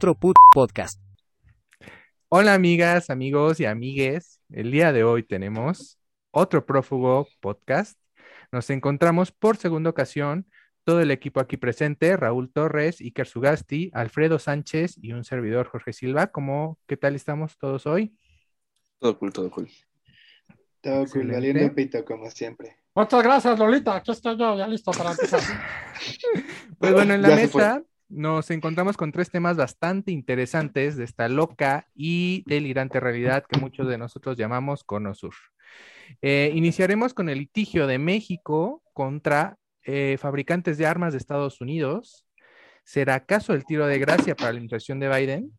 otro put podcast. Hola amigas, amigos y amigues. El día de hoy tenemos otro prófugo podcast. Nos encontramos por segunda ocasión todo el equipo aquí presente, Raúl Torres, Iker Sugasti, Alfredo Sánchez y un servidor Jorge Silva. ¿Cómo, qué tal estamos todos hoy? Todo cool, todo cool. Todo cool, valiendo pito como siempre. Muchas gracias, Lolita. Aquí estoy yo, ya listo para empezar. Pues bueno, en la Ya se fue. mesa nos encontramos con tres temas bastante interesantes de esta loca y delirante realidad que muchos de nosotros llamamos Cono Sur. Eh, iniciaremos con el litigio de México contra eh, fabricantes de armas de Estados Unidos. ¿Será acaso el tiro de gracia para la administración de Biden?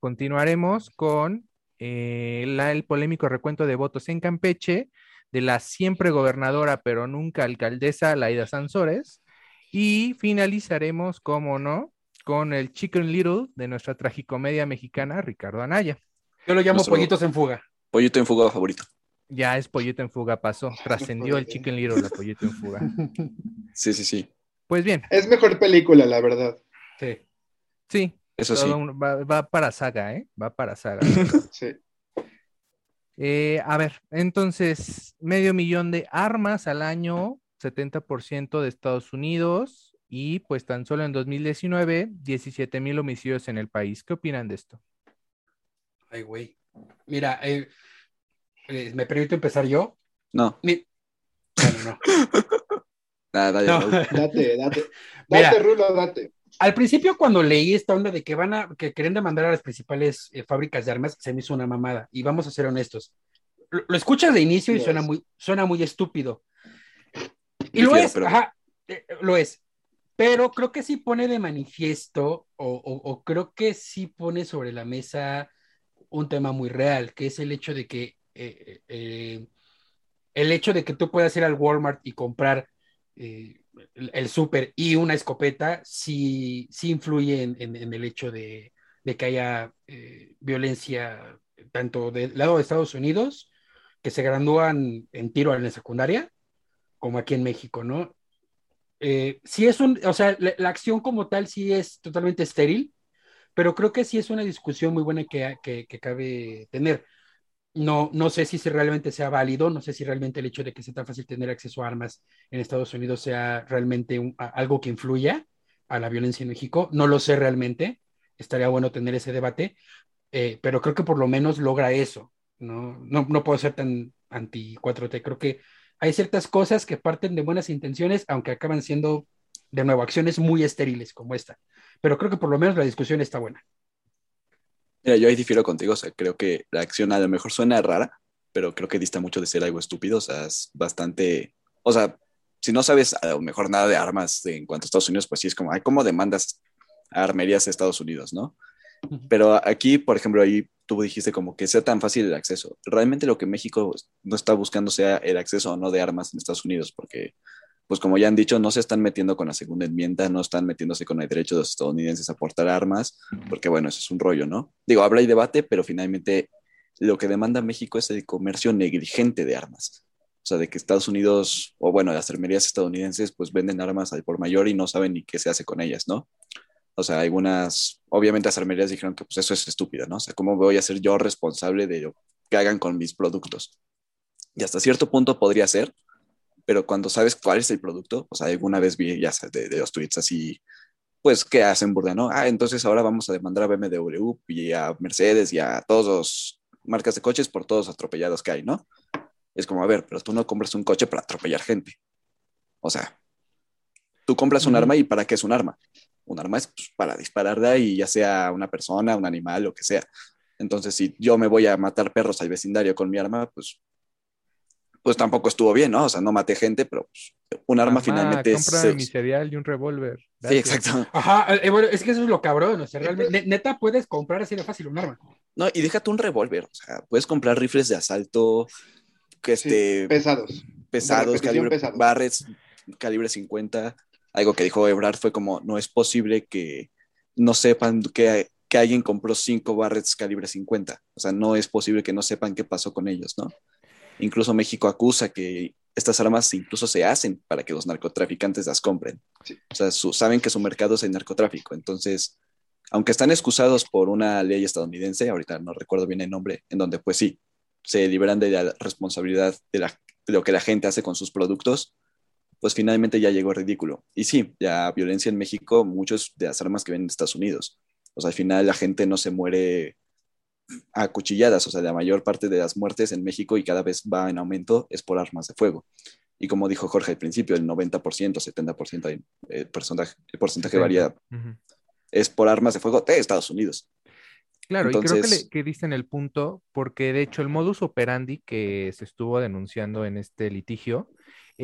Continuaremos con eh, el polémico recuento de votos en Campeche de la siempre gobernadora pero nunca alcaldesa Laida Sansores. Y finalizaremos, como no, con el Chicken Little de nuestra tragicomedia mexicana, Ricardo Anaya. Yo lo llamo Nuestro- pollitos en fuga. Pollito en fuga favorito. Ya es Pollito en Fuga, pasó. Trascendió el Chicken Little, la Pollito en Fuga. Sí, sí, sí. Pues bien, Es mejor película, la verdad. Sí. sí. Eso sí. todo un- va, va para saga, ¿eh? Va para saga. Sí. Eh, a ver, entonces, medio millón de armas al año, 70% de Estados Unidos y pues tan solo en 2019, 17 mil homicidios en el país. ¿Qué opinan de esto? Ay, güey. Mira, eh, eh, ¿me permito empezar yo? No, Mi- Bueno, no. nada, dale, No. Date, date. Mira. Date, Rulo, date. Al principio, cuando leí esta onda de que van a, que querían demandar a las principales eh, fábricas de armas, se me hizo una mamada. Y vamos a ser honestos. Lo, lo escuchas de inicio y suena muy, suena muy estúpido. Y lo es, pero- ajá, eh, lo es. Pero creo que sí pone de manifiesto, o, o- o creo que sí pone sobre la mesa un tema muy real, que es el hecho de que eh, eh, el hecho de que tú puedas ir al Walmart y comprar eh, el, el súper y una escopeta sí, sí influye en, en- en el hecho de, de que haya violencia tanto del lado de Estados Unidos, que se gradúan en tiro en la secundaria, como aquí en México, ¿no? Eh, sí es un, o sea, la, acción como tal sí es totalmente estéril, pero creo que sí es una discusión muy buena que, que, cabe tener. No, no sé si, realmente sea válido, no sé si realmente el hecho de que sea tan fácil tener acceso a armas en Estados Unidos sea realmente algo que influya a la violencia en México. No lo sé realmente, estaría bueno tener ese debate, eh, pero creo que por lo menos logra eso. No, no, no puedo ser tan anti 4T, creo que hay ciertas cosas que parten de buenas intenciones, aunque acaban siendo, de nuevo, acciones muy estériles como esta. Pero creo que por lo menos la discusión está buena. Mira, yo ahí difiero contigo, o sea, creo que la acción a lo mejor suena rara, pero creo que dista mucho de ser algo estúpido, o sea, es bastante, o sea, si no sabes a lo mejor nada de armas en cuanto a Estados Unidos, pues sí es como, ay, ¿cómo demandas a armerías de Estados Unidos, no? Pero aquí, por ejemplo, ahí tú dijiste como que sea tan fácil el acceso. Realmente lo que México no está buscando sea el acceso o no de armas en Estados Unidos, porque, pues como ya han dicho, no se están metiendo con la segunda enmienda, no están metiéndose con el derecho de los estadounidenses a portar armas, porque bueno, eso es un rollo, ¿no? Digo, habla y debate, pero finalmente lo que demanda México es el comercio negligente de armas. O sea, de que Estados Unidos, o bueno, las armerías estadounidenses, pues venden armas al por mayor y no saben ni qué se hace con ellas, ¿no? O sea, algunas, obviamente las armerías dijeron que pues eso es estúpido, ¿no? O sea, ¿cómo voy a ser yo responsable de lo que hagan con mis productos? Y hasta cierto punto podría ser, pero cuando sabes cuál es el producto, o sea, alguna vez vi ya sabes, de, de los tweets así, pues, ¿qué hacen, burda, no? Ah, entonces ahora vamos a demandar a BMW y a Mercedes y a todos los marcas de coches por todos los atropellados que hay, ¿no? Es como, a ver, pero tú no compras un coche para atropellar gente. O sea, tú compras un arma y ¿para qué es un arma? Un arma es pues, para dispararla y ya sea una persona, un animal, lo que sea. Entonces, si yo me voy a matar perros al vecindario con mi arma, pues, pues tampoco estuvo bien, ¿no? O sea, no maté gente, pero pues, un arma Mamá, finalmente es... cómprame mi cereal y un revólver. Sí, exacto. Ajá, eh, bueno, es que eso es lo cabrón, o sea, realmente, ne- neta puedes comprar así de fácil un arma. No, y déjate un revólver, o sea, puedes comprar rifles de asalto, que Sí, este, pesados. pesados, calibre, pesados. barrets, calibre 50. Algo que dijo Ebrard fue como, no es posible que no sepan que, que alguien compró cinco barrets calibre 50. O sea, no es posible que no sepan qué pasó con ellos, ¿no? Incluso México acusa que estas armas incluso se hacen para que los narcotraficantes las compren. Sí. O sea, su- saben que su mercado es el narcotráfico. Entonces, aunque están excusados por una ley estadounidense, ahorita no recuerdo bien el nombre, en donde pues sí, se liberan de la responsabilidad de, la, de lo que la gente hace con sus productos, pues finalmente ya llegó ridículo. Y sí, la violencia en México, muchos de las armas que vienen de Estados Unidos. O sea, al final la gente no se muere a cuchilladas, o sea, la mayor parte de las muertes en México y cada vez va en aumento es por armas de fuego. Y como dijo Jorge al principio, el 90%, 70%, el porcentaje, el porcentaje varía, es por armas de fuego de Estados Unidos. Claro, y creo que, Entonces- le, que diste en el punto, porque de hecho el modus operandi que se estuvo denunciando en este litigio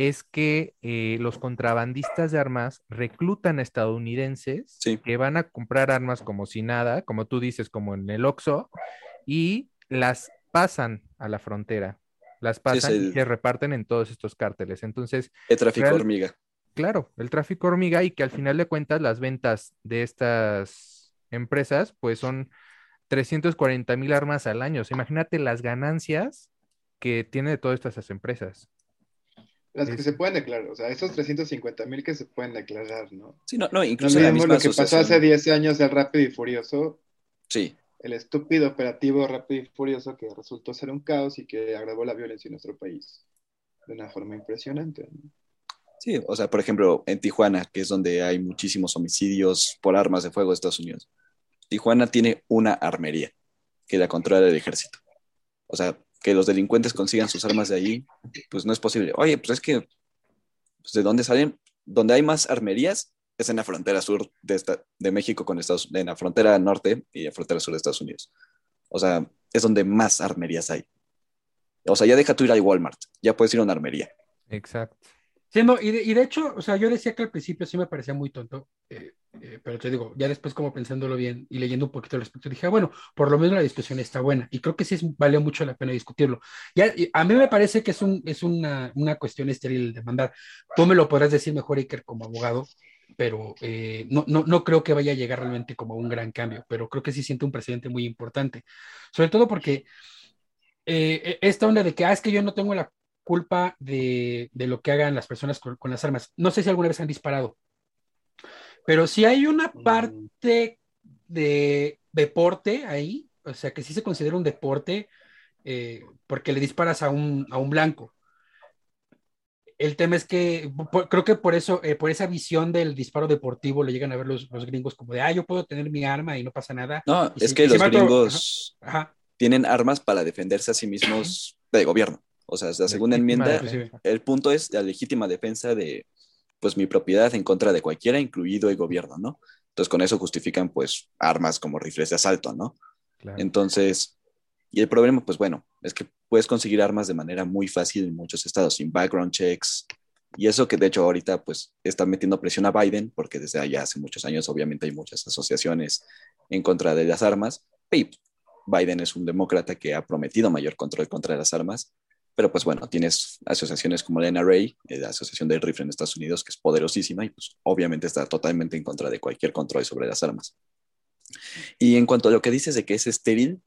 es que eh, los contrabandistas de armas reclutan a estadounidenses Sí. que van a comprar armas como si nada, como tú dices, como en el Oxxo, y las pasan a la frontera, las pasan y el- se reparten en todos estos cárteles. Entonces, El tráfico Real- hormiga. claro, el tráfico hormiga y que al final de cuentas las ventas de estas empresas pues son 340 mil armas al año. O sea, imagínate las ganancias que tiene de todas estas empresas. Las que se pueden declarar, o sea, esos 350 mil que se pueden declarar, ¿no? Sí, no, no, No incluso la olvidemos misma lo que pasó hace asociación. 10 años del Rápido y Furioso, Sí, el estúpido operativo Rápido y Furioso que resultó ser un caos y que agravó la violencia en nuestro país de una forma impresionante. ¿no? sí, o sea, por ejemplo, en Tijuana, que es donde hay muchísimos homicidios por armas de fuego de Estados Unidos. Tijuana tiene una armería que la controla el ejército. O sea, que los delincuentes consigan sus armas de ahí, pues no es posible. Oye, pues es que, pues, ¿de dónde salen? Donde hay más armerías es en la frontera sur de, esta- de México con Estados en la frontera norte y la frontera sur de Estados Unidos. O sea, es donde más armerías hay. O sea, ya deja tú ir al Walmart, ya puedes ir a una armería. Exacto. Sí, no, y de, de hecho, o sea, yo decía que al principio sí me parecía muy tonto, eh, eh, pero te digo, ya después como pensándolo bien y leyendo un poquito al respecto, dije, ah, bueno, por lo menos la discusión está buena y creo que sí vale mucho la pena discutirlo. Ya, a mí me parece que es, un, es una, una cuestión estéril el demandar. Tú me lo podrás decir mejor, Iker, como abogado, pero eh, no, no, no creo que vaya a llegar realmente como un gran cambio, pero creo que sí siente un precedente muy importante, sobre todo porque eh, esta onda de que, ah, es que yo no tengo la culpa de, de lo que hagan las personas con, con las armas. No sé si alguna vez han disparado, pero si hay una Mm. parte de deporte ahí, o sea, que sí se considera un deporte eh, porque le disparas a un, a un blanco. El tema es que por- creo que por eso, eh, por esa visión del disparo deportivo, le llegan a ver los, los gringos como de, ah, yo puedo tener mi arma y no pasa nada. No, Y es si- que los mato- gringos Ajá, tienen armas para defenderse a sí mismos de gobierno. O sea, es la segunda enmienda, defensa. el punto es la legítima defensa de pues mi propiedad en contra de cualquiera, incluido el gobierno, ¿no? Entonces con eso justifican pues armas como rifles de asalto, ¿no? Claro. Entonces, y el problema pues bueno, es que puedes conseguir armas de manera muy fácil en muchos estados, sin background checks. Y eso que de hecho ahorita pues está metiendo presión a Biden, porque desde allá hace muchos años obviamente hay muchas asociaciones en contra de las armas. Biden es un demócrata que ha prometido mayor control contra las armas, pero pues bueno, tienes asociaciones como la NRA, eh, la Asociación del Rifle en Estados Unidos, que es poderosísima y pues obviamente está totalmente en contra de cualquier control sobre las armas. Y en cuanto a lo que dices de que es estéril,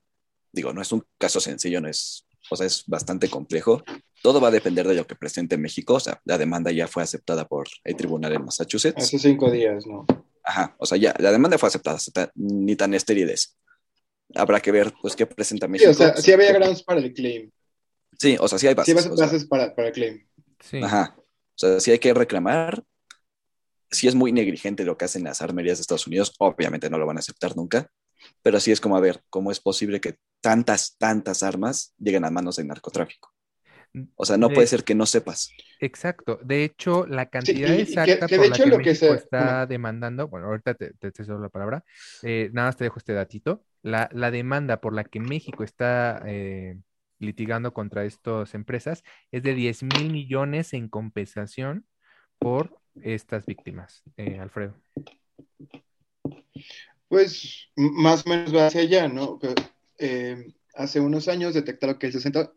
digo, no es un caso sencillo, no es, o sea, es bastante complejo. Todo va a depender de lo que presente México, o sea, la demanda ya fue aceptada por el tribunal en Massachusetts. Hace cinco días, ¿no? Ajá, o sea, ya, la demanda fue aceptada, ni tan estéril es. Habrá que ver, pues, qué presenta Sí, México. o sea, sí había grounds para el claim. Sí, o sea, sí hay Sí, bases. sea, bases para, para el claim. Sí. Ajá. O sea, sí hay que reclamar. Si es muy negligente lo que hacen las armerías de Estados Unidos, obviamente no lo van a aceptar nunca. Pero sí es como, a ver, ¿cómo es posible que tantas, tantas armas lleguen a manos del narcotráfico? O sea, no De- puede ser que no sepas. Exacto. De hecho, la cantidad y- y que- exacta que de por la hecho que lo que México se- está demandando, bueno, ahorita te, te cedo la palabra, eh, nada más te dejo este datito. La, la demanda por la que México está eh, litigando contra estas empresas es de 10 mil millones en compensación por estas víctimas, eh, Alfredo. Pues más o menos va hacia allá, ¿no? Eh, hace unos años detectaron que el 60,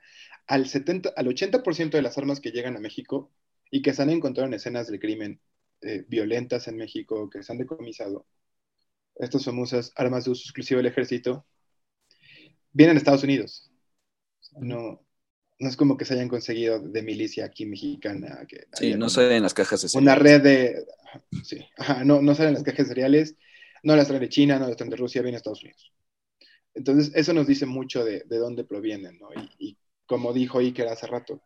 al 70, al 80% de las armas que llegan a México y que se han encontrado en escenas del crimen eh, violentas en México, que se han decomisado, estas famosas armas de uso exclusivo del ejército, vienen de Estados Unidos. No, no es como que se hayan conseguido de milicia aquí mexicana. Que Sí, no salen las cajas de una cereales. red de. Sí, ajá, no, no salen las cajas cereales. No las traen de China, no las traen de Rusia, vienen de Estados Unidos. Entonces, eso nos dice mucho de, de dónde provienen, ¿no? Y, y, como dijo Iker hace rato,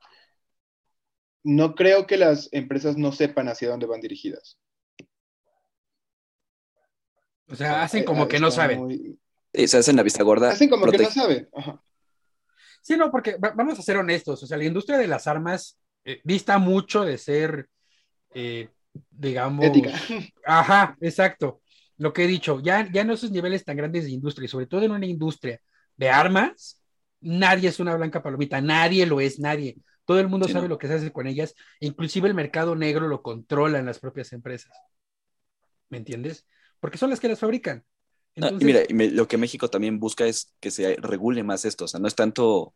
no creo que las empresas no sepan hacia dónde van dirigidas. O sea, hacen como Eh, que no saben. muy- Sí, se hacen la vista gorda. Hacen como que no saben. Ajá. Sí, no, porque va- vamos a ser honestos, o sea, la industria de las armas eh, dista mucho de ser, eh, digamos, Ética. Ajá, exacto. Lo que he dicho, ya, ya en esos niveles tan grandes de industria, y sobre todo en una industria de armas, nadie es una blanca palomita, nadie lo es, nadie. Todo el mundo Sí, sabe no. lo que se hace con ellas, inclusive el mercado negro lo controlan las propias empresas. ¿Me entiendes? Porque son las que las fabrican. No, y Entonces, mira, y me- lo que México también busca es que se regule más esto. O sea, no es tanto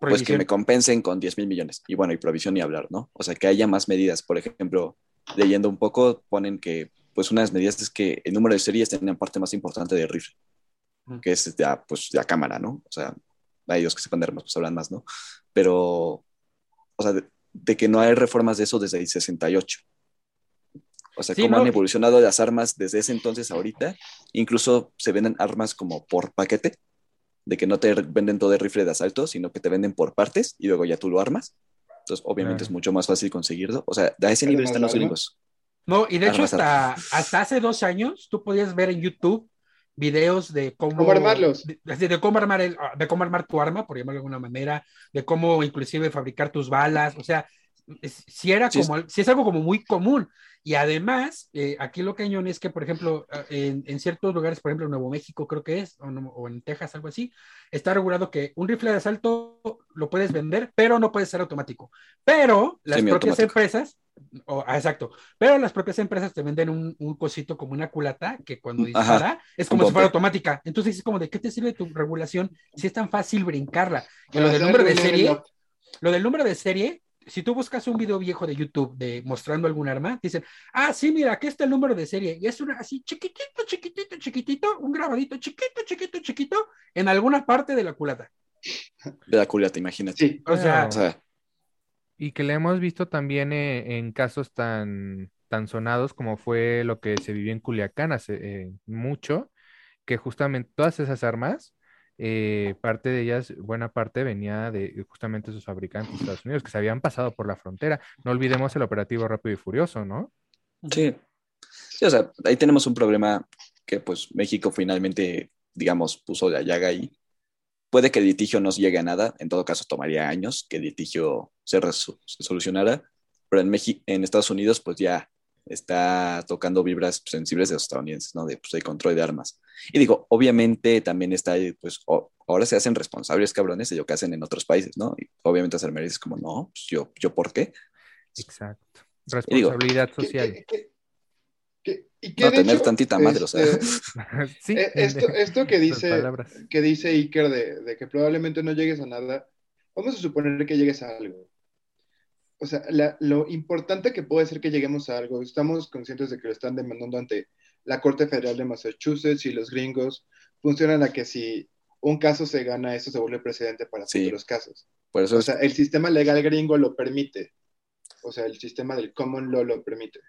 pues que me compensen con 10 mil millones. Y bueno, y provisión ni hablar, ¿no? O sea, que haya más medidas. Por ejemplo, leyendo un poco, ponen que pues una de las medidas es que el número de series tengan parte más importante del rifle, que es ya, pues, la cámara, ¿no? O sea, a ellos que sepan de armas, pues hablan más, ¿no? Pero, o sea, de, de que no hay reformas de eso desde el 68. O sea, Sí, cómo no, han evolucionado las armas desde ese entonces a ahorita. Incluso se venden armas como por paquete, de que no te venden todo el rifle de asalto, sino que te venden por partes y luego ya tú lo armas. Entonces, obviamente Claro. es mucho más fácil conseguirlo. O sea, a ese ¿Pero nivel están los gringos. No, y de hecho hasta, hasta hace dos años tú podías ver en YouTube videos de cómo, ¿Cómo armarlos? De, de- de cómo armar el, de cómo armar tu arma, por llamarlo de alguna manera, de cómo inclusive fabricar tus balas, o sea, es- si era Sí, como, si es algo como muy común. Y además, eh, aquí lo cañón es que, por ejemplo, en, en ciertos lugares, por ejemplo, en Nuevo México creo que es, o, no- o en Texas, algo así, está regulado que un rifle de asalto lo puedes vender, pero no puede ser automático. Pero las propias empresas, o- ah, exacto, pero las propias empresas te venden un, un cosito como una culata que cuando Ajá, dispara es como si fuera automática. Entonces es como de qué te sirve tu regulación si es tan fácil brincarla. Y lo del número de serie, lo del número de serie, si tú buscas un video viejo de YouTube de mostrando algún arma, dicen, ah, sí, mira, aquí está el número de serie. Y es una así chiquitito, chiquitito, chiquitito, un grabadito chiquito, chiquito, chiquito, en alguna parte de la culata. De la culata, imagínate. Sí. O sea, O sea, Y que le hemos visto también eh, en casos tan, tan sonados como fue lo que se vivió en Culiacán hace eh, mucho, que justamente todas esas armas, eh, parte de ellas, buena parte venía de justamente sus fabricantes de Estados Unidos, que se habían pasado por la frontera. No olvidemos el operativo Rápido y Furioso, ¿no? sí. Sí, o sea, ahí tenemos un problema que pues México finalmente, digamos, puso la llaga ahí. Puede que el litigio no llegue a nada, en todo caso tomaría años que el litigio se, se solucionara, pero en, México, en Estados Unidos pues ya está tocando vibras sensibles de los estadounidenses, ¿no? De, pues, de control de armas. Y digo, obviamente también está, ahí, pues, o- ahora se hacen responsables, cabrones, de lo que hacen en otros países, ¿no? Y obviamente hacer es como, no, pues yo, yo, ¿por qué? Exacto. Digo, Responsabilidad ¿Qué- social. qué- qué- qué- y que No, tener hecho, tantita madre, o sea. este, sí, eh, esto, esto que dice, que dice Iker de, de que probablemente no llegues a nada, vamos a suponer que llegues a algo. O sea, la- lo importante que puede ser que lleguemos a algo, estamos conscientes de que lo están demandando ante la Corte Federal de Massachusetts y los gringos funcionan a que si un caso se gana, eso se vuelve precedente para Sí. futuros casos. Por eso O sea, el sistema legal gringo lo permite. O sea, el sistema del common law lo permite.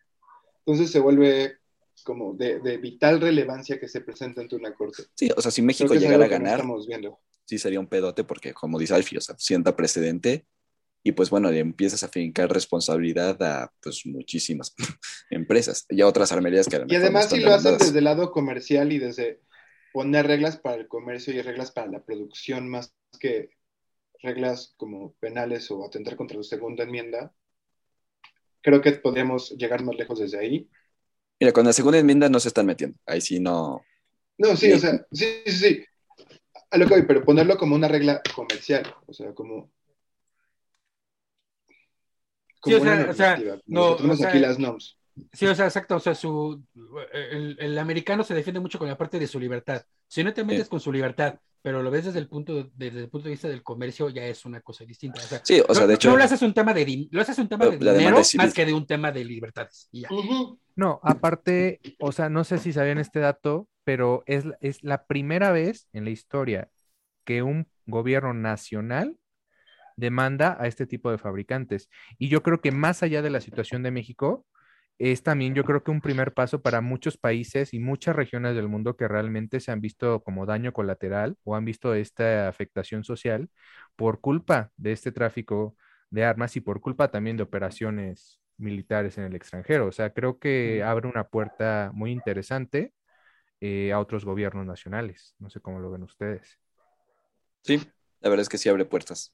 Entonces se vuelve como de, de vital relevancia que se presente ante una corte. Sí, o sea, si México llegara a no ganar, estamos viendo. sí sería un pedote porque, como dice Alfie, o sea, sienta precedente y pues bueno, le empiezas a fincar responsabilidad a pues muchísimas empresas y a otras armerías que a lo Y además si lo hacen desde el lado comercial y desde poner reglas para el comercio y reglas para la producción más que reglas como penales o atentar contra la segunda enmienda, creo que podríamos llegar más lejos desde ahí. Mira, con la segunda enmienda no se están metiendo. Ahí sí no. No, sí, o sea, sí, sí, sí. A lo que voy, pero ponerlo como una regla comercial, o sea, como. Sí, o sea, una o sea, como no, o sea, aquí las NOMS. Sí, o sea, exacto. O sea, su, el, el americano se defiende mucho con la parte de su libertad. Si no te metes Sí. con su libertad, pero lo ves desde el punto, desde el punto de vista del comercio, ya es una cosa distinta. O sea, Sí, o sea, no, de hecho, no lo haces un tema de, lo haces un tema de dinero civil. más que de un tema de libertades. Y ya. Ujú. No, aparte, o sea, no sé si sabían este dato, pero es, la- es la primera vez en la historia que un gobierno nacional demanda a este tipo de fabricantes. Y yo creo que más allá de la situación de México, es también yo creo que un primer paso para muchos países y muchas regiones del mundo que realmente se han visto como daño colateral o han visto esta afectación social por culpa de este tráfico de armas y por culpa también de operaciones militares en el extranjero. O sea, creo que abre una puerta muy interesante eh, a otros gobiernos nacionales. No sé cómo lo ven ustedes. Sí, la verdad es que sí abre puertas.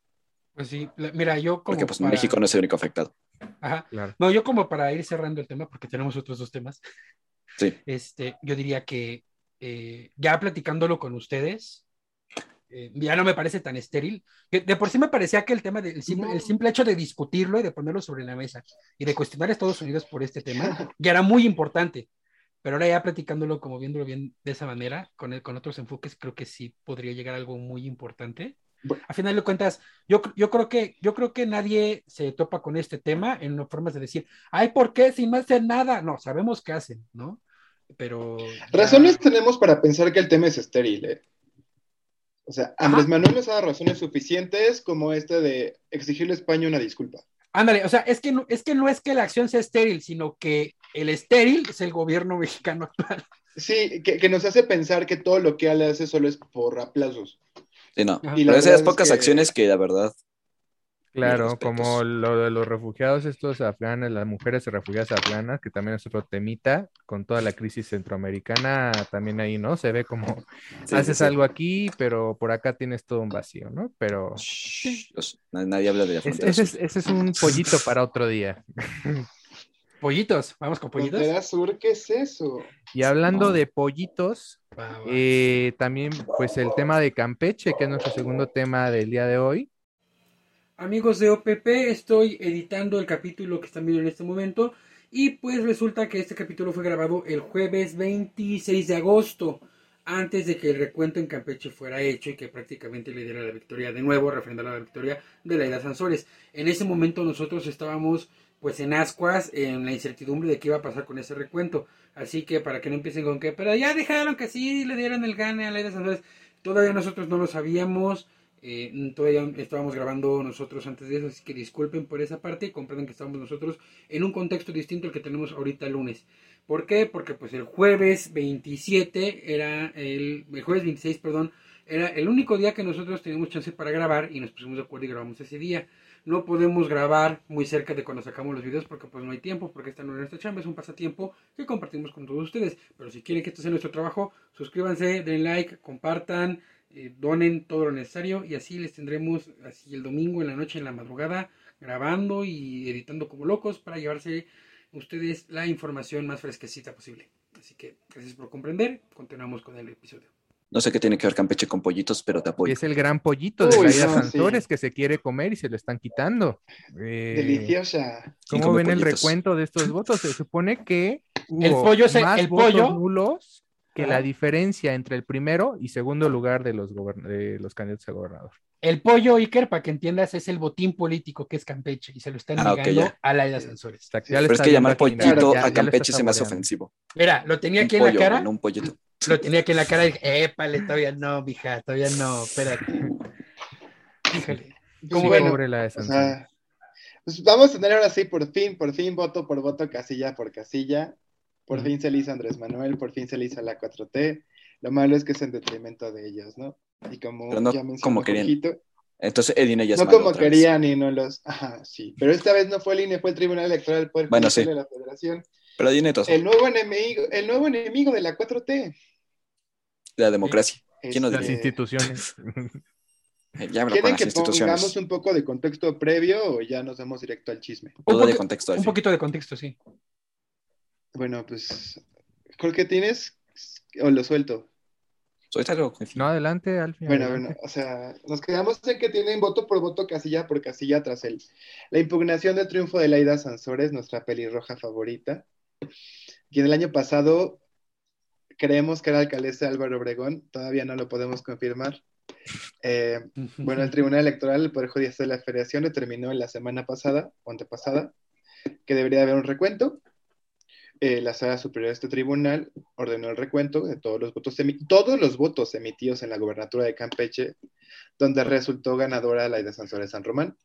Pues sí, la- mira, yo como Porque pues para- México no es el único afectado. Ajá. Claro. No, yo como para ir cerrando el tema, porque tenemos otros dos temas, Sí. este, yo diría que eh, ya platicándolo con ustedes, eh, ya no me parece tan estéril. De por sí me parecía que el tema del simple, el simple hecho de discutirlo y de ponerlo sobre la mesa y de cuestionar a Estados Unidos por este tema ya era muy importante. Pero ahora ya platicándolo, como viéndolo bien de esa manera, con, el- con otros enfoques, creo que sí podría llegar a algo muy importante. A final de cuentas, yo, yo, creo que, yo creo que nadie se topa con este tema en formas de decir, ay, ¿por qué si no hacen nada? No, sabemos qué hacen, ¿no? Pero... ya- Razones tenemos para pensar que el tema es estéril, ¿eh? O sea, Andrés Manuel nos ha dado razones suficientes como este de exigirle a España una disculpa. Ándale, o sea, es que, no, es que no es que la acción sea estéril, sino que el estéril es el gobierno mexicano actual. Sí, que, que nos hace pensar que todo lo que él hace solo es por aplausos. Sí, no. Ajá. Pero esas es pocas que- acciones que la verdad. Claro, como lo de los refugiados, estos afganos, las mujeres refugiadas afganas, que también es otro temita, con toda la crisis centroamericana, también ahí, ¿no? Se ve como sí, haces sí, sí. algo aquí, pero por acá tienes todo un vacío, ¿no? Pero Shh, nadie habla de la frontera ese, es, ese es un pollito para otro día. Pollitos, vamos con pollitos. Frontera Sur, ¿qué es eso? Y hablando No. de pollitos, Va, va. eh, también pues el tema de Campeche, que es nuestro segundo tema del día de hoy. Amigos de OPP, estoy editando el capítulo que están viendo en este momento y pues resulta que este capítulo fue grabado el jueves 26 de agosto, antes de que el recuento en Campeche fuera hecho y que prácticamente le diera la victoria de nuevo, refrendara la victoria de la Ida Sansores. En ese momento nosotros estábamos pues en ascuas, en la incertidumbre de qué iba a pasar con ese recuento. Así que para que no empiecen con que, pero ya dejaron que sí le dieran el gane a la Ida Sansores, todavía nosotros no lo sabíamos. Eh, todavía estábamos grabando nosotros antes de eso, así que disculpen por esa parte y comprendan que estamos nosotros en un contexto distinto al que tenemos ahorita el lunes. ¿Por qué? Porque pues el jueves 27 era el, el jueves 26, perdón, era el único día que nosotros teníamos chance para grabar y nos pusimos de acuerdo y grabamos ese día. No podemos grabar muy cerca de cuando sacamos los videos porque pues no hay tiempo, porque esta no es nuestra chamba, es un pasatiempo que compartimos con todos ustedes. Pero si quieren que esto sea nuestro trabajo, suscríbanse, den like, compartan, eh, donen todo lo necesario y así les tendremos así el domingo en la noche, en la madrugada, grabando y editando como locos para llevarse ustedes la información más fresquecita posible. Así que gracias por comprender. Continuamos con el episodio. No sé qué tiene que ver Campeche con pollitos, pero te apoyo. es el gran pollito de Uy, Laida no, Sansores sí. que se quiere comer y se lo están quitando. Eh, Deliciosa. ¿Quién ¿Cómo ven el recuento de estos votos? Se supone que El pollo es el- más el votos pollo. nulos que la diferencia entre el primero y segundo lugar de los, de los candidatos a gobernador. El pollo Iker, para que entiendas, es el botín político que es Campeche y se lo están Ah, negando a. O sea, que Sí, Pero es que llamar pollito a Campeche se me hace ofensivo. Mira, lo tenía Un aquí en pollo, la cara, no un pollito. Lo tenía aquí en la cara y dije, épale, todavía no, mija, todavía no, espérate. Híjole. Pues Sí, bueno, la de o sea, pues vamos a tener ahora sí, por fin, por fin, voto por voto, casilla por casilla. Por fin se le hizo Andrés Manuel, por fin se le hizo la 4T. Lo malo es que es en detrimento de ellos, ¿no? Y como Pero no ya como querían. Entonces Edina ya no como vez. querían y no los... Ajá, sí. Pero esta vez no fue el INE, fue el Tribunal Electoral del Poder Bueno, sí. de la Federación. Pero Edina todos. El nuevo enemigo, el nuevo enemigo de la 4T. La democracia. ¿Quién nos Las Este, instituciones. Ya me ¿Quieren las que instituciones. pongamos un poco de contexto previo o ya nos vamos directo al chisme? Un, Todo de contexto. al un fin. poquito de contexto, sí. Bueno, pues, Jorge, ¿tienes o lo suelto? Suéltalo. No, adelante, Alfie. Bueno, adelante. bueno, o sea, nos quedamos en que tienen voto por voto, casilla por casilla tras el, la impugnación del triunfo de Laida Sansores, nuestra pelirroja favorita, quien el año pasado creemos que era alcaldesa de Álvaro Obregón, todavía no lo podemos confirmar. Eh, bueno, el Tribunal Electoral del Poder Judicial de la Federación determinó la semana pasada, o antepasada, que debería haber un recuento. Eh, la Sala Superior de este tribunal ordenó el recuento de todos los votos, todos los votos emitidos en la gobernatura de Campeche, donde resultó ganadora la de Sansores San Román.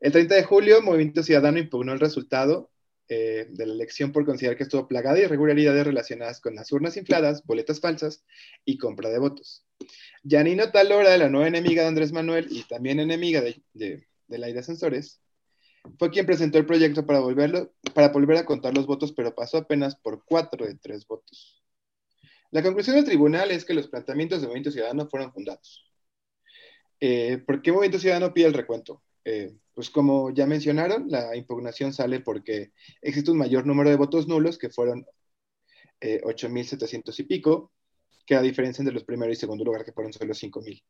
El 30 de julio, Movimiento Ciudadano impugnó el resultado eh, de la elección por considerar que estuvo plagada de irregularidades relacionadas con las urnas infladas, boletas falsas y compra de votos. Janino Talora, la nueva enemiga de Andrés Manuel y también enemiga de, de, de Laida Sensores, fue quien presentó el proyecto para, volverlo, para volver a contar los votos, pero pasó apenas por cuatro de tres votos. La conclusión del tribunal es que los planteamientos de Movimiento Ciudadano fueron fundados. Eh, ¿Por qué Movimiento Ciudadano pide el recuento? Eh, pues como ya mencionaron, la impugnación sale porque existe un mayor número de votos nulos, que fueron eh, 8.700 y pico, que a diferencia de los primeros y segundo lugar, que fueron solo 5.000.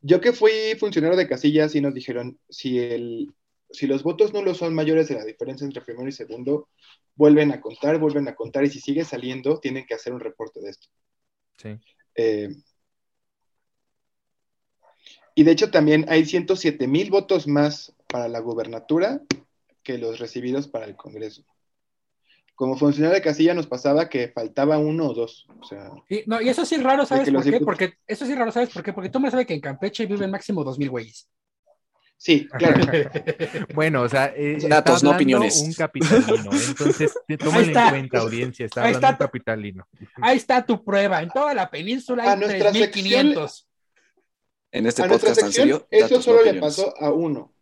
Yo que fui funcionario de casillas y nos dijeron, si, el, si los votos nulos son mayores de la diferencia entre primero y segundo, vuelven a contar, vuelven a contar, y si sigue saliendo, tienen que hacer un reporte de esto. Sí. Eh, y de hecho también hay 107 mil votos más para la gubernatura que los recibidos para el Congreso. Como funcionario de casilla nos pasaba que faltaba uno o dos. O sea, Y, no, y eso sí es raro, ¿sabes por qué? Porque eso sí es raro, ¿sabes por qué? Porque tú me sabes que en Campeche viven máximo dos mil güeyes. sí, claro. Bueno, o sea, eh, está Datos, no hablando opiniones. Un capitalino, entonces tómalo en cuenta, audiencia, está Ahí hablando está. un capitalino. Ahí está tu prueba. En toda la península A hay nuestra 3.500. En este a nuestra podcast, ¿en serio? eso solo le pasó a uno.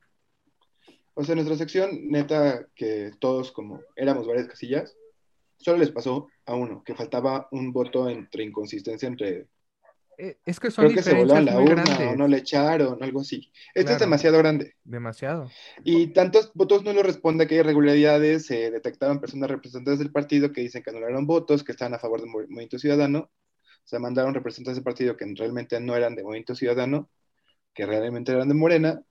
O sea, nuestra sección, neta, que todos como éramos varias casillas, solo les pasó a uno, que faltaba un voto entre inconsistencia entre Eh, es que son creo que se voló a la urna grandes. o no le echaron, algo así. Esto es demasiado grande. Demasiado. Y tantos votos no lo responde que hay irregularidades, se detectaron personas representantes del partido que dicen que anularon votos, que estaban a favor del Movi- Movimiento Ciudadano, o sea, mandaron representantes del partido que realmente no eran de Movimiento Ciudadano, que realmente eran de Morena,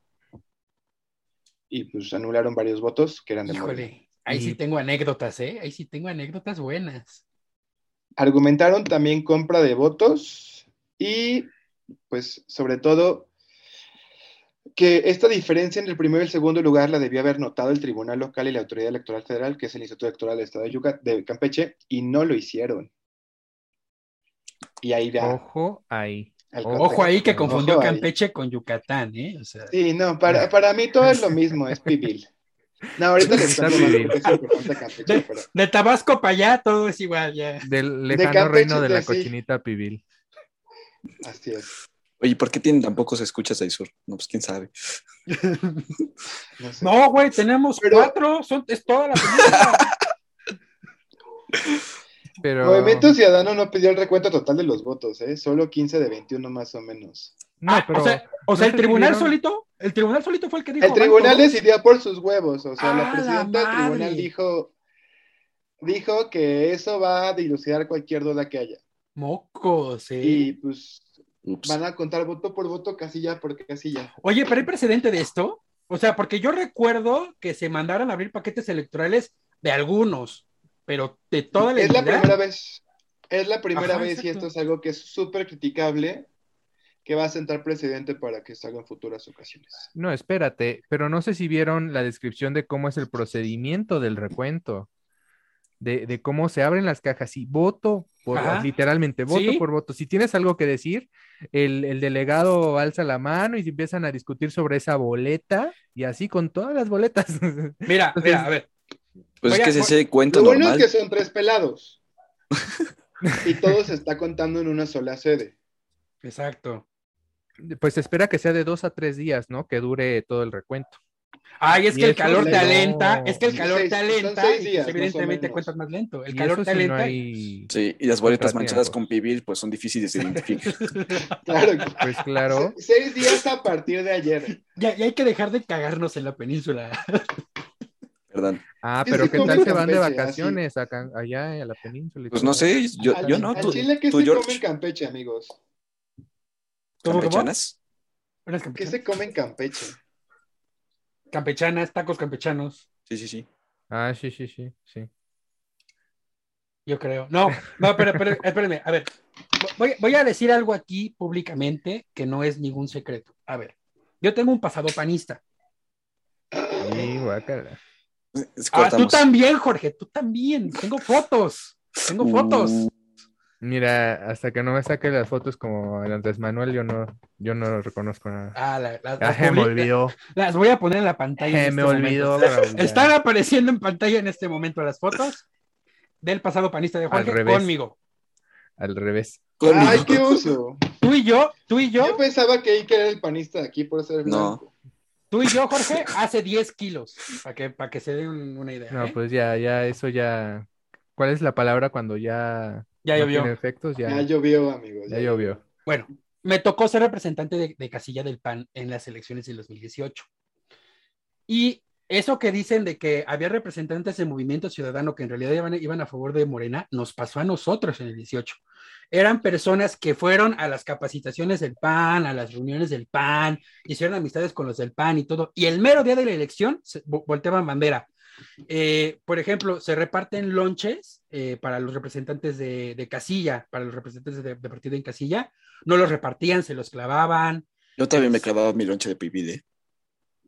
y pues anularon varios votos que eran de Morena. Híjole, ahí Y- sí tengo anécdotas, ¿eh? Ahí sí tengo anécdotas buenas. Argumentaron también compra de votos y, pues, sobre todo, que esta diferencia entre el primero y el segundo lugar la debió haber notado el Tribunal Local y la Autoridad Electoral Federal, que es el Instituto Electoral del Estado de, Yucat- de Campeche, y no lo hicieron. Y ahí va. Ojo ahí. ojo ahí que confundió Ojo ahí. Campeche con Yucatán, ¿eh? O sea, Sí, no, para, para mí todo es lo mismo, es pibil. No, ahorita les Está cuento más pibil. porque es importante Campeche, pero de Tabasco para allá todo es igual, ya. Del lejano Campeche, reino de la sí. cochinita pibil. así es. Oye, ¿por qué tienen tan pocos escuchas ahí sur? No, pues quién sabe. No sé. No, güey, tenemos Pero- cuatro, son, es toda la. Pero. Movimiento Ciudadano no pidió el recuento total de los votos, ¿eh? Ssolo 15 de 21 más o menos. No, Ah, pero. o sea, o sea, ¿no el tribunal solito, el tribunal solito fue el que dijo. El "Van tribunal todos". decidió por sus huevos, o sea, ¡Ah, la la presidenta del tribunal dijo, dilucidar que eso va a dilucidar cualquier duda que haya. Mocos, eh. Y pues Ups. van a contar voto por voto, casilla por casilla. Oye, pero hay precedente de esto. O sea, porque yo recuerdo que se mandaron a abrir paquetes electorales de algunos, pero de toda la Es la primera vez, es la primera Ajá, vez y esto es algo que es súper criticable, que va a sentar precedente para que salga en futuras ocasiones. No, espérate, pero no sé si vieron la descripción de cómo es el procedimiento del recuento, de, de cómo se abren las cajas y voto por, Ajá. literalmente, voto Sí. por voto. Si tienes algo que decir, el, el delegado alza la mano y se empiezan a discutir sobre esa boleta y así con todas las boletas. Mira, Entonces- mira, a ver. Pues es que es ese cuento Lo bueno normal. es que son tres pelados. y todo se está contando en una sola sede. Exacto. Pues se espera que sea de dos a tres días, ¿no? Que dure todo el recuento. Ay, es Y que el calor te no. alenta, es que el calor Seis- te son alenta y pues, evidentemente cuentas más lento. El Y calor te no alenta. hay... Sí, y las boletas manchadas con pibil, pues son difíciles de identificar. Claro. Pues claro. Se- Seis días a partir de ayer. Ya, ya hay que dejar de cagarnos en la península. Perdón. Ah, pero sí, ¿qué tal se van de vacaciones acá, allá a la península? Pues no sé, yo, Al- yo no. al Tú, Chile, ¿qué tú, se come en Campeche, amigos? ¿Campechanas? ¿Qué se come en Campeche? Campechanas, tacos campechanos, Sí, sí, sí. Ah, sí, sí, sí, sí. yo creo. No, no, pero, pero espérenme, a ver. Voy, voy a decir algo aquí públicamente que no es ningún secreto. A ver, yo tengo un pasado panista. Sí, guácala. Ah, tú también, Jorge, tú también. Tengo fotos. Tengo fotos. Uh, Mira, hasta que no me saque las fotos como el Andrés Manuel, yo no, yo no reconozco nada. Ah, la- la- Ah, las, se me olvidó. las voy a poner en la pantalla. Se en me olvidó. Están apareciendo en pantalla en este momento las fotos del pasado panista de Jorge revés. conmigo. Al revés. Conmigo. Ay, qué oso. Tú y yo, tú y Yo yo, pensaba que Iker era el panista de aquí por ser No. blanco. Tú y yo, Jorge, hace 10 kilos, para que, para que se den un- una idea. No, ¿eh? pues ya, ya, eso ya. ¿Cuál es la palabra cuando ya Ya no llovió. efectos? Ya, Ya llovió, amigos. ya llovió. Bueno, me tocó ser representante de, de casilla del PAN en las elecciones del 2018. Y eso que dicen de que había representantes del movimiento ciudadano que en realidad iban, iban a favor de Morena, nos pasó a nosotros en el 18. Eran personas que fueron a las capacitaciones del PAN, a las reuniones del PAN, hicieron amistades con los del PAN y todo. Y el mero día de la elección se vo- volteaban bandera. Eh, por ejemplo, se reparten lonches eh, para los representantes de, de casilla, para los representantes de, de partido en casilla. No los repartían, se los clavaban. Yo también me clavaba mi lonche de pibide.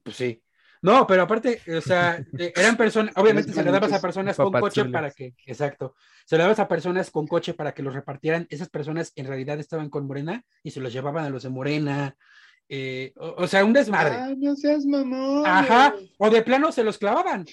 Pues sí. No, pero aparte, o sea, eh, eran personas, obviamente se le dabas a personas con coche para que, exacto, se le dabas a personas con coche para que los repartieran. Esas personas en realidad estaban con Morena y se los llevaban a los de Morena. Eh, o, o sea, un desmadre. Ay, no seas mamón. Ajá, o de plano se los clavaban.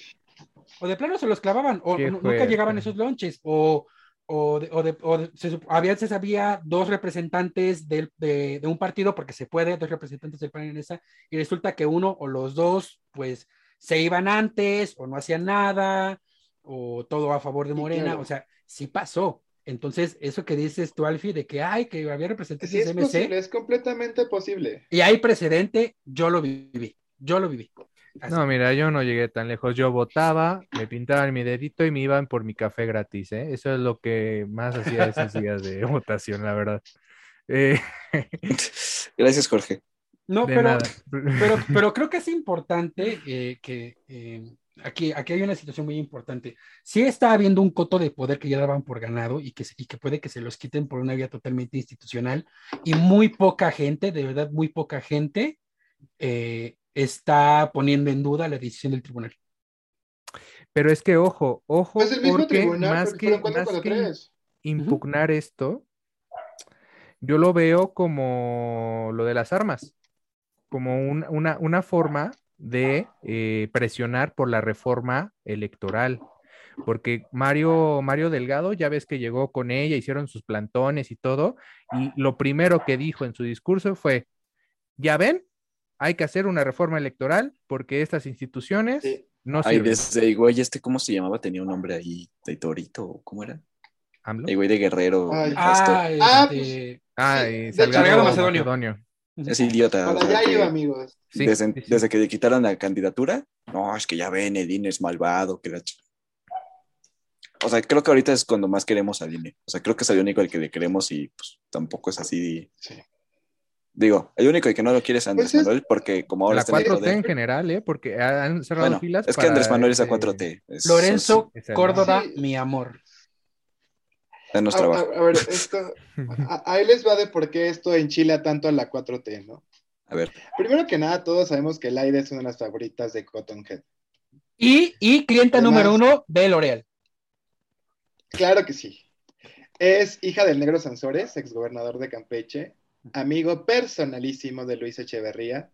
O de plano se los clavaban. O nunca llegaban esos lonches. O, o, de, o de- o de- se sup- a veces había dos representantes del- de, un partido, porque se puede, dos representantes del PAN en esa, y resulta que uno o los dos, pues, se iban antes, o no hacían nada, o todo a favor de Sí, Morena. claro. O sea, sí pasó. Entonces, eso que dices tú, Alfie, de que hay, que había representantes Sí, es de MC, posible, es completamente posible. y hay precedente, yo lo viví. Yo lo viví. Así. No, mira, yo no llegué tan lejos. Yo votaba, me pintaban mi dedito y me iban por mi café gratis, ¿eh? Eso es lo que más hacía esos días de votación, la verdad. Eh, Gracias, Jorge. No, de pero, nada. pero, pero creo que es importante eh, que eh, aquí, aquí hay una situación muy importante. Sí está habiendo un coto de poder que ya daban por ganado y que, se- y que puede que se los quiten por una vía totalmente institucional y muy poca gente, de verdad muy poca gente, eh, está poniendo en duda la decisión del tribunal. Pero es que, ojo, ojo, el mismo porque tribunal, más porque que, más impugnar esto, yo lo veo como lo de las armas, como un- una, una forma de eh, presionar por la reforma electoral. Porque Mario, Mario Delgado, ya ves que llegó con ella, hicieron sus plantones y todo, y lo primero que dijo en su discurso fue, ya ven, hay que hacer una reforma electoral porque estas instituciones Sí. no Ay, sirven. desde güey, este, ¿cómo se llamaba? Tenía un nombre ahí, de Torito, ¿o ¿cómo era? AMLO. El güey de Guerrero, Ay. Nefasto. Ah, este, Ah, Sí, y de hecho, Salgado Salgado Macedonio. Macedonio. Es idiota. Para allá iba, amigos. Sí, desde, sí, sí. desde que le quitaron la candidatura, no, es que ya ven, el INE es malvado, que la ch- O sea, creo que ahorita es cuando más queremos al INE. O sea, creo que es el único al que le queremos y pues tampoco es así. Sí. Digo, el único que no lo quiere es Andrés es- Manuel porque como ahora La está en el 4T poder- en general, ¿eh? Porque han cerrado Bueno, filas es que Andrés Manuel es a este- 4T. es- Lorenzo es el- Córdoba, Sí. mi amor. A, trabajo. a- a ver, esto, a- ahí les va de por qué esto enchila tanto a la 4T, ¿no? A ver, Primero que nada, todos sabemos que Laida es una de las favoritas de Cottonhead. Y, y cliente Además- número uno de L'Oreal. Claro que sí. Es hija del negro Sansores, exgobernador de Campeche, amigo personalísimo de Luis Echeverría.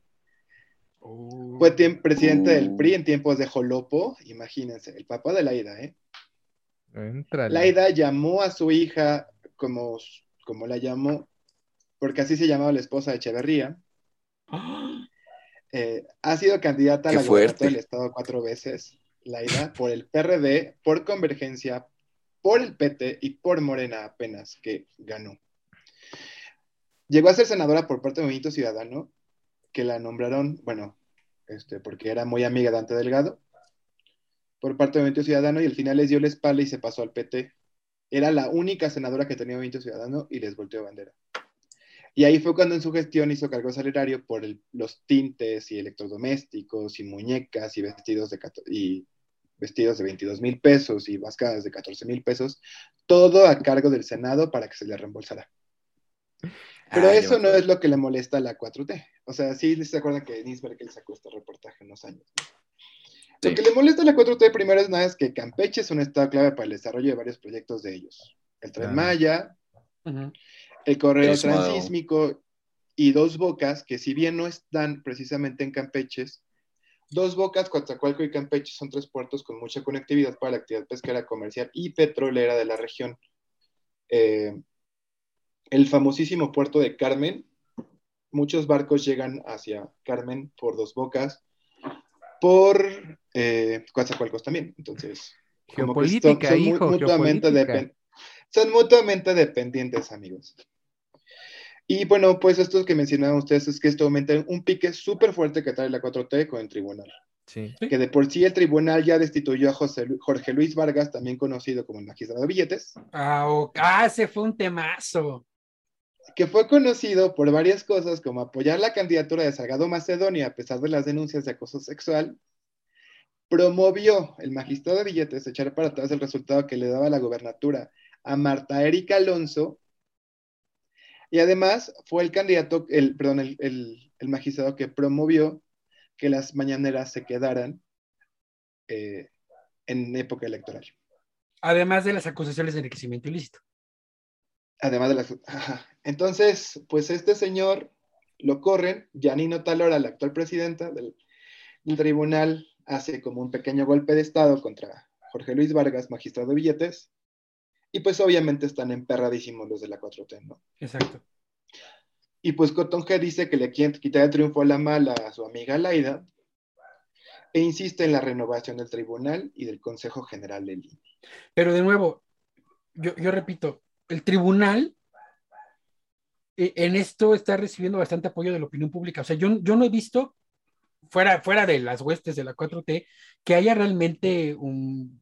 Fue tiem- presidente del PRI en tiempos de Jolopo, imagínense, el papá de Laida, ¿eh? Éntrale. Laida llamó a su hija como, como la llamó, porque así se llamaba la esposa de Echeverría. Eh, ha sido candidata a la gobernatura del Estado cuatro veces, Laida, por el PRD, por Convergencia, por el PT y por Morena apenas que ganó. Llegó a ser senadora por parte de Movimiento Ciudadano, que la nombraron, bueno, este, porque era muy amiga de Dante Delgado, por parte de Movimiento Ciudadano y al final les dio la espalda y se pasó al PT. Era la única senadora que tenía Movimiento Ciudadano y les volteó bandera. Y ahí fue cuando en su gestión hizo cargo salario por el- los tintes y electrodomésticos y muñecas y vestidos de, y vestidos de 22 mil pesos y máscaras de 14 mil pesos, todo a cargo del Senado para que se le reembolsara. Pero Ah, eso yo- no es lo que le molesta a la 4T. O sea, sí se acuerdan que Denise Merkel sacó este reportaje en unos años. Lo que le molesta a la 4T primero es nada es que Campeche es un estado clave para el desarrollo de varios proyectos de ellos. El Tren Ah. Maya, el correo sumado. transísmico y Dos Bocas, que si bien no están precisamente en Campeches, Dos Bocas, Coatzacoalco y Campeche son tres puertos con mucha conectividad para la actividad pesquera, comercial y petrolera de la región. Eh, el famosísimo puerto de Carmen, muchos barcos llegan hacia Carmen por Dos Bocas, por eh, Coatzacoalcos también. Entonces, como que son- son hijo, mutuamente geopolítica. son mutuamente dependientes, amigos. Y bueno, pues esto que mencionaban ustedes es que esto aumenta un pique súper fuerte que trae la 4T con el tribunal. Sí. Que de por sí el tribunal ya destituyó a José Lu- Jorge Luis Vargas, también conocido como el magistrado de billetes, Ah, ok. Ah, ese fue un temazo. Que fue conocido por varias cosas como apoyar la candidatura de Salgado Macedonia a pesar de las denuncias de acoso sexual, promovió el magistrado de billetes echar para atrás el resultado que le daba la gobernatura a Marta Erika Alonso, y además fue el candidato, el, perdón, el, el- magistrado que promovió que las mañaneras se quedaran eh, en época electoral. Además de las acusaciones de enriquecimiento ilícito. Además de las... Ajá. Entonces, pues este señor lo corren, Janino Talora, la actual presidenta del, del tribunal, hace como un pequeño golpe de Estado contra Jorge Luis Vargas, magistrado de billetes, y pues obviamente están emperradísimos los de la 4T, ¿no? Exacto. Y pues Cotton Head dice que le quiere quitar el triunfo a la mala a su amiga Laida, e insiste en la renovación del tribunal y del Consejo General del INE. Pero de nuevo, yo, yo repito, el tribunal eh, en esto está recibiendo bastante apoyo de la opinión pública. O sea, yo, yo no he visto, fuera, fuera de las huestes de la 4T, que haya realmente un,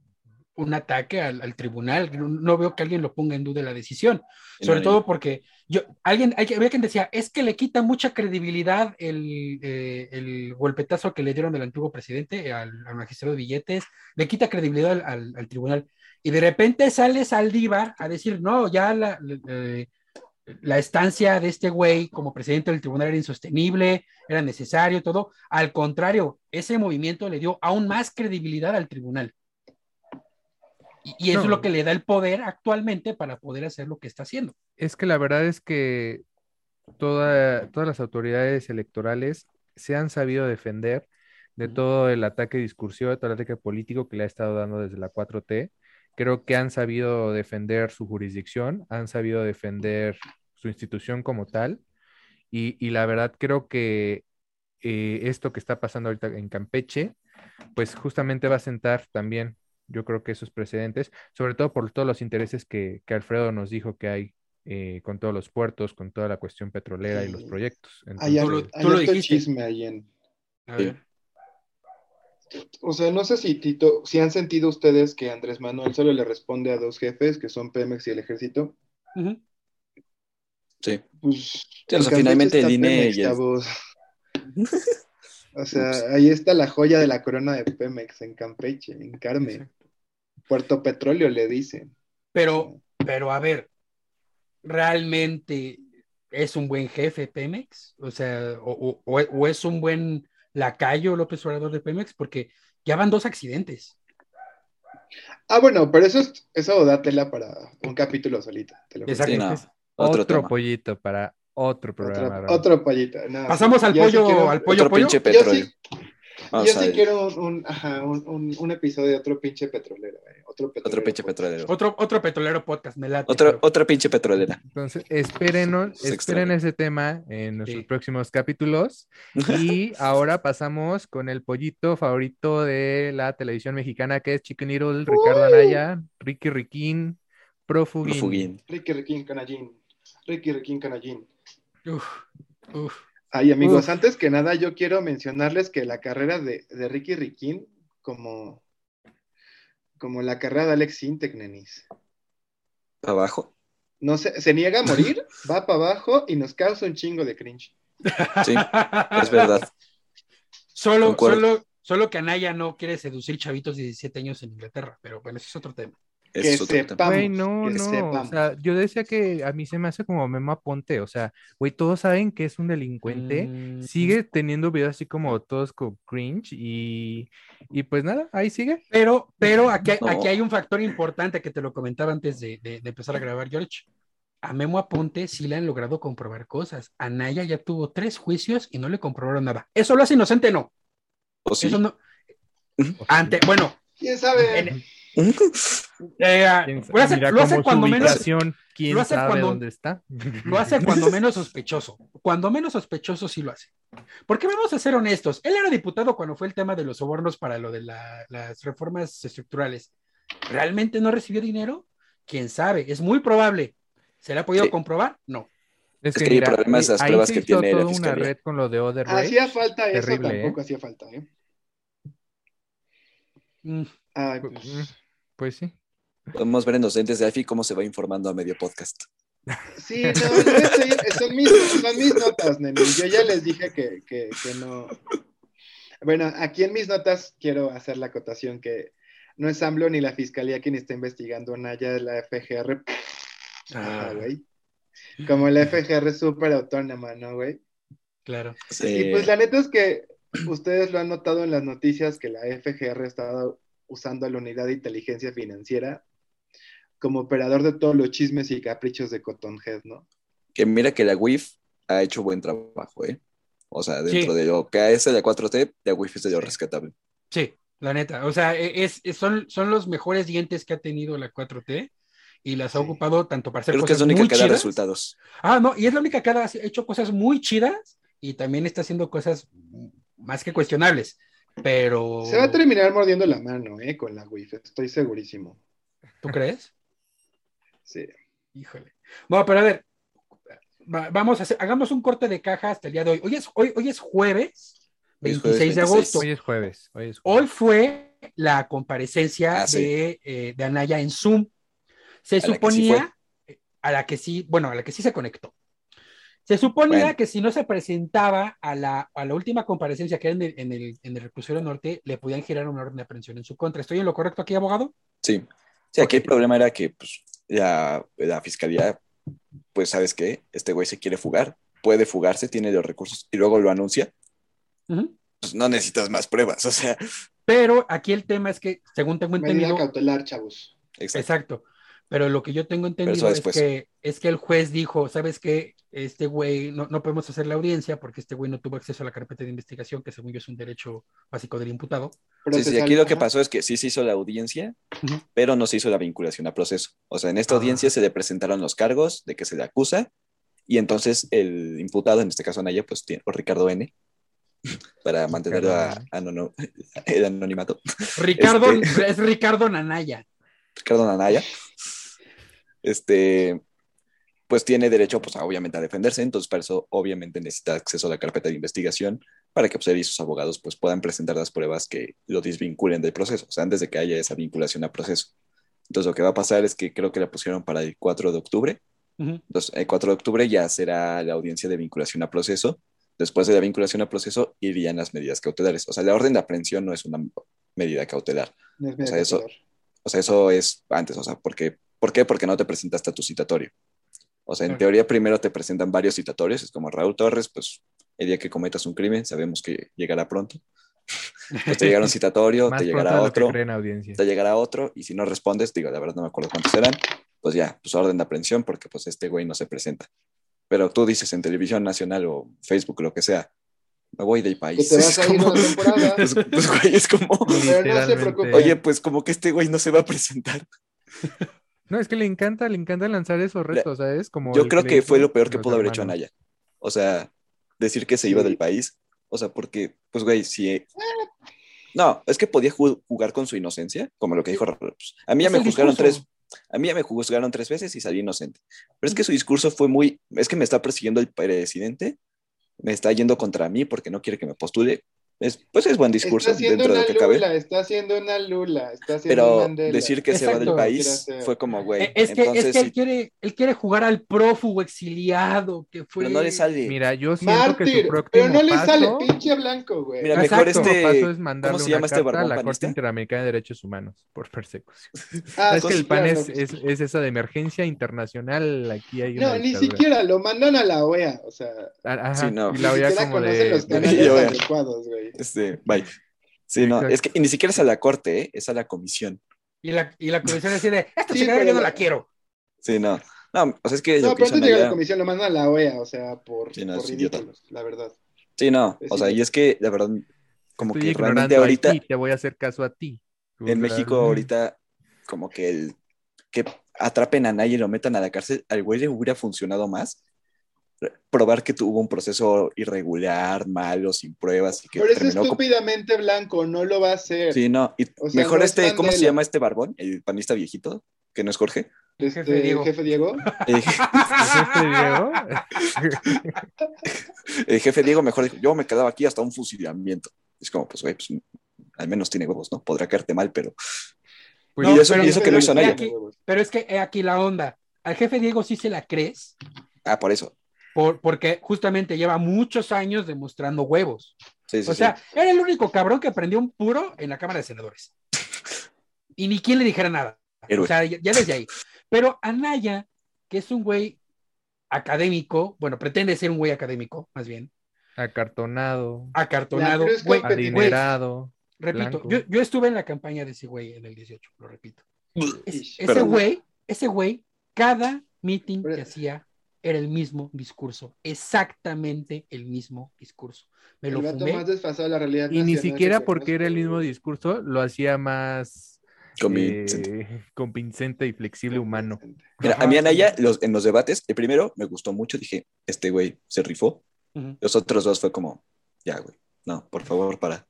un ataque al, al tribunal. No, no veo que alguien lo ponga en duda la decisión. Sobre todo porque yo, alguien, hay, había quien decía, es que le quita mucha credibilidad el, eh, el golpetazo que le dieron del antiguo presidente al, al magistrado de billetes, le quita credibilidad al, al- al tribunal. Y de repente sale Saldívar a decir, no, ya la, eh, la estancia de este güey como presidente del tribunal era insostenible, era necesario, todo. Al contrario, ese movimiento le dio aún más credibilidad al tribunal. Y, y eso No. es lo que le da el poder actualmente para poder hacer lo que está haciendo. Es que la verdad es que toda- todas las autoridades electorales se han sabido defender de todo el ataque discursivo, de todo el ataque político que le ha estado dando desde la 4T. Creo que han sabido defender su jurisdicción, han sabido defender su institución como tal. Y, y la verdad creo que eh, esto que está pasando ahorita en Campeche, pues justamente va a sentar también, yo creo que esos precedentes, sobre todo por todos los intereses que, que Alfredo nos dijo que hay eh, con todos los puertos, con toda la cuestión petrolera y los proyectos. Tú lo- Entonces, hay tú lo dijiste. chisme ahí en, A Sí. ver. O sea, no sé si Tito, si han sentido ustedes que Andrés Manuel solo le responde a dos jefes, que son Pemex y el Ejército. Sí. Pues, Sí, o sea, finalmente el INE Pemex, el-. O sea, ahí está la joya de la corona de Pemex en Campeche, en Carmen. Exacto. Puerto Petróleo le dicen. Pero, pero a ver, ¿realmente es un buen jefe Pemex? O sea, o, o- o es un buen lacayo López Obrador de Pemex, porque ya van dos accidentes. Ah, bueno, pero eso, es, eso da tela para un capítulo solito. te lo juro. Exacto. Sí, no. Es- Otro, otro pollito para otro programa. Otro, pollito. no, Pasamos al sí pollo, quiero- al pollo, Otro pollo. pinche Yo petróleo. sí, yo a sí ver. quiero un, ajá, un, un- un episodio de otro pinche petrolero. eh, Otro, Otro pinche podcast. petrolero. Otro, otro petrolero podcast, me late. Otra, pero- otra pinche petrolera. Entonces, espérenos, Se esperen extraña. ese tema en nuestros Sí. próximos capítulos. Y ahora pasamos con el pollito favorito de la televisión mexicana, que es Chicken Little, Ricardo Anaya, Ricky Riquín, Profugín. Profugín. Ricky Riquín Canallín. Ricky Riquín Canallín. Uf, uf. Ay, amigos, Uf. antes que nada, yo quiero mencionarles que la carrera de, de Ricky Riquín, como, como la carrera de Alex Sintek, nenis. Abajo. No se, se niega a morir, va para abajo y nos causa un chingo de cringe. Sí, es verdad. Solo, Concuerdo. solo, solo que Anaya no quiere seducir chavitos de 17 años en Inglaterra, pero bueno, ese es otro tema. Que es sepamos. Güey, no, que no. O sepamos. sea, yo decía que a mí se me hace como Memo Aponte. O sea, güey, todos saben que es un delincuente. Mm, Sigue teniendo videos así como todos con cringe y, y pues nada, ahí sigue. Pero, pero aquí, hay- No. aquí hay un factor importante que te lo comentaba antes de, de- de empezar a grabar, George. a Memo Aponte sí le han logrado comprobar cosas. Anaya ya tuvo tres juicios y no le comprobaron nada. ¿Eso lo hace inocente? No. ¿O sí? Eso no. Ante, bueno, ¿Quién sabe? en- eh, ¿Quién sabe? lo hace, lo cuando menos, ubicación, ¿Quién lo hace sabe cuando- dónde está? lo hace cuando menos sospechoso. Cuando menos sospechoso sí lo hace. Porque vamos a ser honestos. Él era diputado cuando fue el tema de los sobornos para lo de la- las reformas estructurales. ¿Realmente no recibió dinero? ¿Quién sabe? Es muy probable. ¿Se le ha podido Sí. comprobar? No. Es, Es que es las ahí pruebas que tiene la toda una fiscalía. red con lo de Odebrecht. Hacía falta eso, Terrible, tampoco ¿eh? hacía falta, ¿eh? Mm, Ay, Pues, pues, sí. Podemos ver en los lentes de AFI cómo se va informando a medio podcast. Sí, no, no, eso- son, mis, son mis notas, nene. Yo ya les dije que, que, que no. Bueno, aquí en mis notas quiero hacer la acotación que no es AMLO ni la fiscalía quien está investigando a Naya, es la FGR. Ah. güey. Como la FGR es súper autónoma, ¿no, güey? claro. Y pues la neta es que ustedes lo han notado en las noticias que la FGR ha estado usando a la unidad de inteligencia financiera como operador de todos los chismes y caprichos de Cottonhead, ¿no? que mira que la WIF ha hecho buen trabajo, ¿eh? O sea, dentro Sí. de lo que es la 4T, la WIF es de lo rescatable. Sí, la neta. O sea, e, es, es- son, son los mejores dientes que ha tenido la 4T y las ha Sí. ocupado tanto para hacer Creo que es la única muy que da chidas. resultados. Ah, no, y es la única que ha hecho cosas muy chidas y también está haciendo cosas más que cuestionables. Pero. Se va a terminar mordiendo la mano, ¿eh? Con la WIF, estoy segurísimo. ¿Tú crees? Sí. Híjole. Bueno, pero a ver, va- vamos a hacer, hagamos un corte de caja hasta el día de hoy. Hoy es, hoy, hoy es jueves, Hoy es 26 jueves de 26. agosto. Hoy es jueves. Hoy es jueves. Hoy fue la comparecencia Ah, sí. de, eh, de Anaya en Zoom. Se A la que sí suponía, a la que sí, bueno, a la que sí se conectó. Se suponía Bueno. que si no se presentaba a la, a la última comparecencia que era en el, en, el, en el reclusorio norte, le podían girar una orden de aprehensión en su contra. ¿Estoy en lo correcto aquí, abogado? Sí. Sí, aquí el problema era que pues, la, la fiscalía, pues, ¿sabes qué? Este güey se quiere fugar, puede fugarse, tiene los recursos y luego lo anuncia. Pues no necesitas más pruebas, o sea, Pero aquí el tema es que, según tengo Medida entendido, cautelar, chavos. exacto. Exacto. Pero lo que yo tengo entendido es que, es que el juez dijo, ¿sabes qué? Este güey, no, no podemos hacer la audiencia porque este güey no tuvo acceso a la carpeta de investigación, que según yo es un derecho básico del imputado. Sí, sí, aquí lo que pasó es que sí se hizo la audiencia, pero no se hizo la vinculación a proceso. O sea, en esta Ah. audiencia se le presentaron los cargos de que se le acusa y entonces el imputado, en este caso Anaya, pues tiene, o Ricardo N, para mantenerlo a- el anonimato. Ricardo, Este- es Ricardo Nanaya. Ricardo Anaya, este, pues tiene derecho, pues obviamente a defenderse, entonces para eso obviamente necesita acceso a la carpeta de investigación para que pues, él y sus abogados pues puedan presentar las pruebas que lo desvinculen del proceso, o sea, antes de que haya esa vinculación a proceso. Entonces lo que va a pasar es que creo que la pusieron para el 4 de octubre, entonces el 4 de octubre ya será la audiencia de vinculación a proceso, después de la vinculación a proceso irían las medidas cautelares, o sea, la orden de aprehensión no es una medida cautelar. No es O sea, eso-. O sea, eso es antes, o sea, porque, ¿por qué? Porque no te presentaste a tu citatorio. O sea, en Claro. teoría primero te presentan varios citatorios, es como Raúl Torres, pues el día que cometas un crimen, sabemos que llegará pronto. Pues te llegará un citatorio, te llegará otro, te llegará otro, y si no respondes, digo, la verdad no me acuerdo cuántos serán, pues ya, pues orden de aprehensión, porque pues este güey no se presenta. Pero tú dices en televisión nacional o Facebook, lo que sea, me voy del país. Que te vas a ir como- una temporada. pues, pues, güey, es como, Pero no se preocupe. oye, pues como que este güey no se va a presentar. No, es que le encanta, le encanta lanzar esos retos, ¿sabes? Como Yo creo que fue lo peor que pudo haber hecho hermanos. Anaya. O sea, decir que se Sí. iba del país. O sea, porque, pues, güey, si. No, es que podía ju- jugar con su inocencia, como lo que dijo Raúl. Pues, a mí ya me juzgaron discurso. tres. A mí ya me juzgaron tres veces y salí inocente. Pero es que su discurso fue muy. Es que me está persiguiendo el presidente, me está yendo contra mí porque no quiere que me postule. Es, pues es buen discurso Está dentro de una lo que cabe. lula, está haciendo una lula, está haciendo Pero Mandela. decir que se va del Exacto. país fue como, güey. Eh, es, que, entonces, es que él, quiere, él quiere jugar al prófugo exiliado, que fue... pero no le sale. Mira, yo siento que Mártir, su próximo pero no le paso, sale, pinche blanco, güey. Mira, Exacto. mejor este. paso es mandarle se una llama este carta a la panista? Corte Interamericana de Derechos Humanos por persecución. Ah, es que el PAN es, es, es esa de emergencia internacional, aquí hay una No, ni dictadura. siquiera lo mandan a la OEA, o sea, Ah, Ajá, Sí, no. y ni la OEA como de... los canales eh. adecuados, güey. Este, bye. Sí, no, Exacto. es que ni siquiera es a la corte, ¿eh? es a la comisión. Y la, y la comisión decide, esta Sí, yo no la- quiero. Sí, no. No, o sea, es que No, pero antes de llegar a la comisión lo mandan a la OEA, o sea, por, Sí, no, por ridículos, la verdad. Sí, no, Es o sea, y es que la verdad, como Estoy que realmente ahorita ti, te voy a hacer caso a ti. en México, ahorita, como que el que atrapen a Anaya y lo metan a la cárcel, al güey le hubiera funcionado más probar que tuvo un proceso irregular, malo, sin pruebas y que Pero es con- estúpidamente blanco, no lo va a hacer. Sí, no, y O sea, mejor no este, ¿cómo se llama este barbón? El panista viejito, que no es Jorge. Este, Jefe Diego. jefe Diego. El, ¿Es Diego? el jefe Diego mejor dijo, yo me quedaba aquí hasta un fusilamiento. Es como, pues, güey, pues, al menos tiene huevos, ¿no? Podrá caerte mal, pero... Pues, y No, eso, pero- y eso que no hizo Anaya. aquí- Pero es que he aquí la onda. Al jefe Diego sí se la crees, Ah, por eso. Por, porque justamente lleva muchos años demostrando huevos. Sí, sí, O sí. sea, era el único cabrón que prendió un puro en la Cámara de Senadores. Y ni quien le dijera nada. Héroe. O sea, ya, ya desde ahí. Pero Anaya, que es un güey académico, bueno, pretende ser un güey académico, más bien, Acartonado, acartonado, es güey, adinerado. repito, yo, yo estuve en la campaña de ese güey en el 18, lo repito. Es- ese Perdón. güey, ese güey, cada meeting que hacía era el mismo discurso, exactamente el mismo discurso. Me lo fumé. Y ni siquiera porque era el mismo discurso lo hacía más convincente, eh, convincente y flexible humano. Mira, a mí Anaya los, en los debates, el primero me gustó mucho, dije, este güey se rifó. Los otros dos fue como, ya güey, no, por favor, para.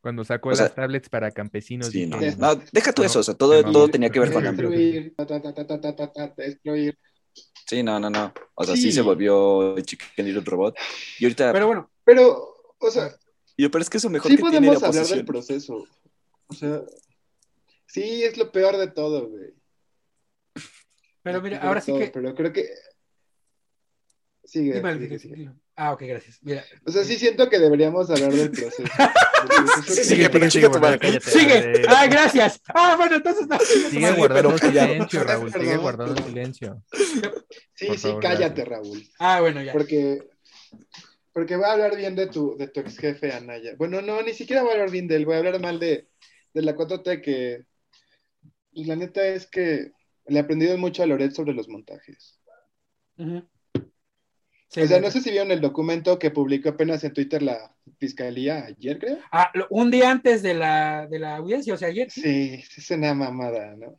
Cuando sacó las tablets para campesinos. Sí, y no, no, deja tú eso, o sea, todo, tenía que ver con hambre. Destruir, ta, ta. Sí, no, no, no. O sea, sí, Sí. se volvió el Chicken Little Robot. Y ahorita, Pero bueno, Pero, o sea, y, pero es que es lo mejor sí que tiene la podemos hablar del proceso. O sea, sí, es lo peor de todo, güey. pero mira, ahora sí todo, que. Pero creo que. Sigue, Dime, sigue, sigue. Ah, ok, gracias. Mira, O sea, sí siento que deberíamos hablar del proceso. Sí, sigue, pero chica tu madre. cállate. sigue. Ah, gracias. Ah, bueno, entonces no. Sigue guardando silencio, Raúl. Sigue guardando silencio. Sí, sí, cállate. Raúl. Ah, bueno, ya. Porque, porque voy a hablar bien de tu, de tu ex jefe Anaya. Bueno, no, ni siquiera voy a hablar bien de él, voy a hablar mal de, de la 4T que la neta es que le he aprendido mucho a Loret sobre los montajes. Ujú. Sí, o sea, no sé si vieron el documento que publicó apenas en Twitter la fiscalía ayer, creo. Ah, lo- un día antes de la, de la audiencia, o sea, ayer. Sí, sí es una mamada, ¿no?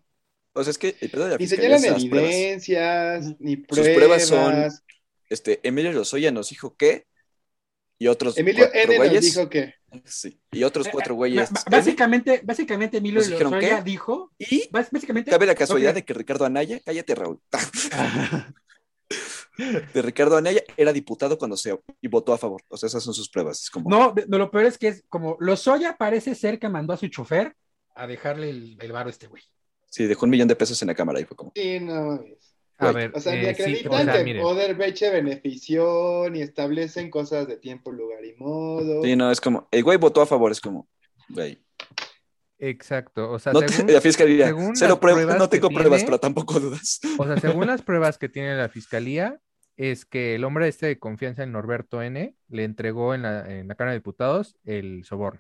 O sea, es que el pedo de la Ni fiscalía señalan pruebas. evidencias, Ujú. ni Sus pruebas. pruebas son- Este, Emilio Lozoya nos dijo que, y otros Emilio cuatro N nos güeyes, dijo que. sí, y otros Eh, cuatro eh, güeyes. básicamente, básicamente Emilio ¿Nos dijeron Lozoya qué? dijo. y bás- Básicamente. cabe la casualidad de que Ricardo Anaya, cállate Raúl, de Ricardo Anaya era diputado cuando se y votó a favor. O sea, esas son sus pruebas. Es como, No, de- no, lo peor es que es como Lozoya parece ser que mandó a su chofer a dejarle el, el varo a este güey. sí, dejó un millón de pesos en la cámara y fue como, Sí, no mames. A ver, O sea, ni eh, sí, acreditan o sea, que benefició, ni establecen cosas de tiempo, lugar y modo. sí, no, es como, el güey votó a favor, es como, güey. Exacto. O sea, No te- según, la fiscalía, según cero las pruebas, pruebas no tengo pruebas, tiene- pero tampoco dudas. o sea, según las pruebas que tiene la fiscalía, es que el hombre este de confianza en Norberto N le entregó en la, en la Cámara de Diputados el soborno.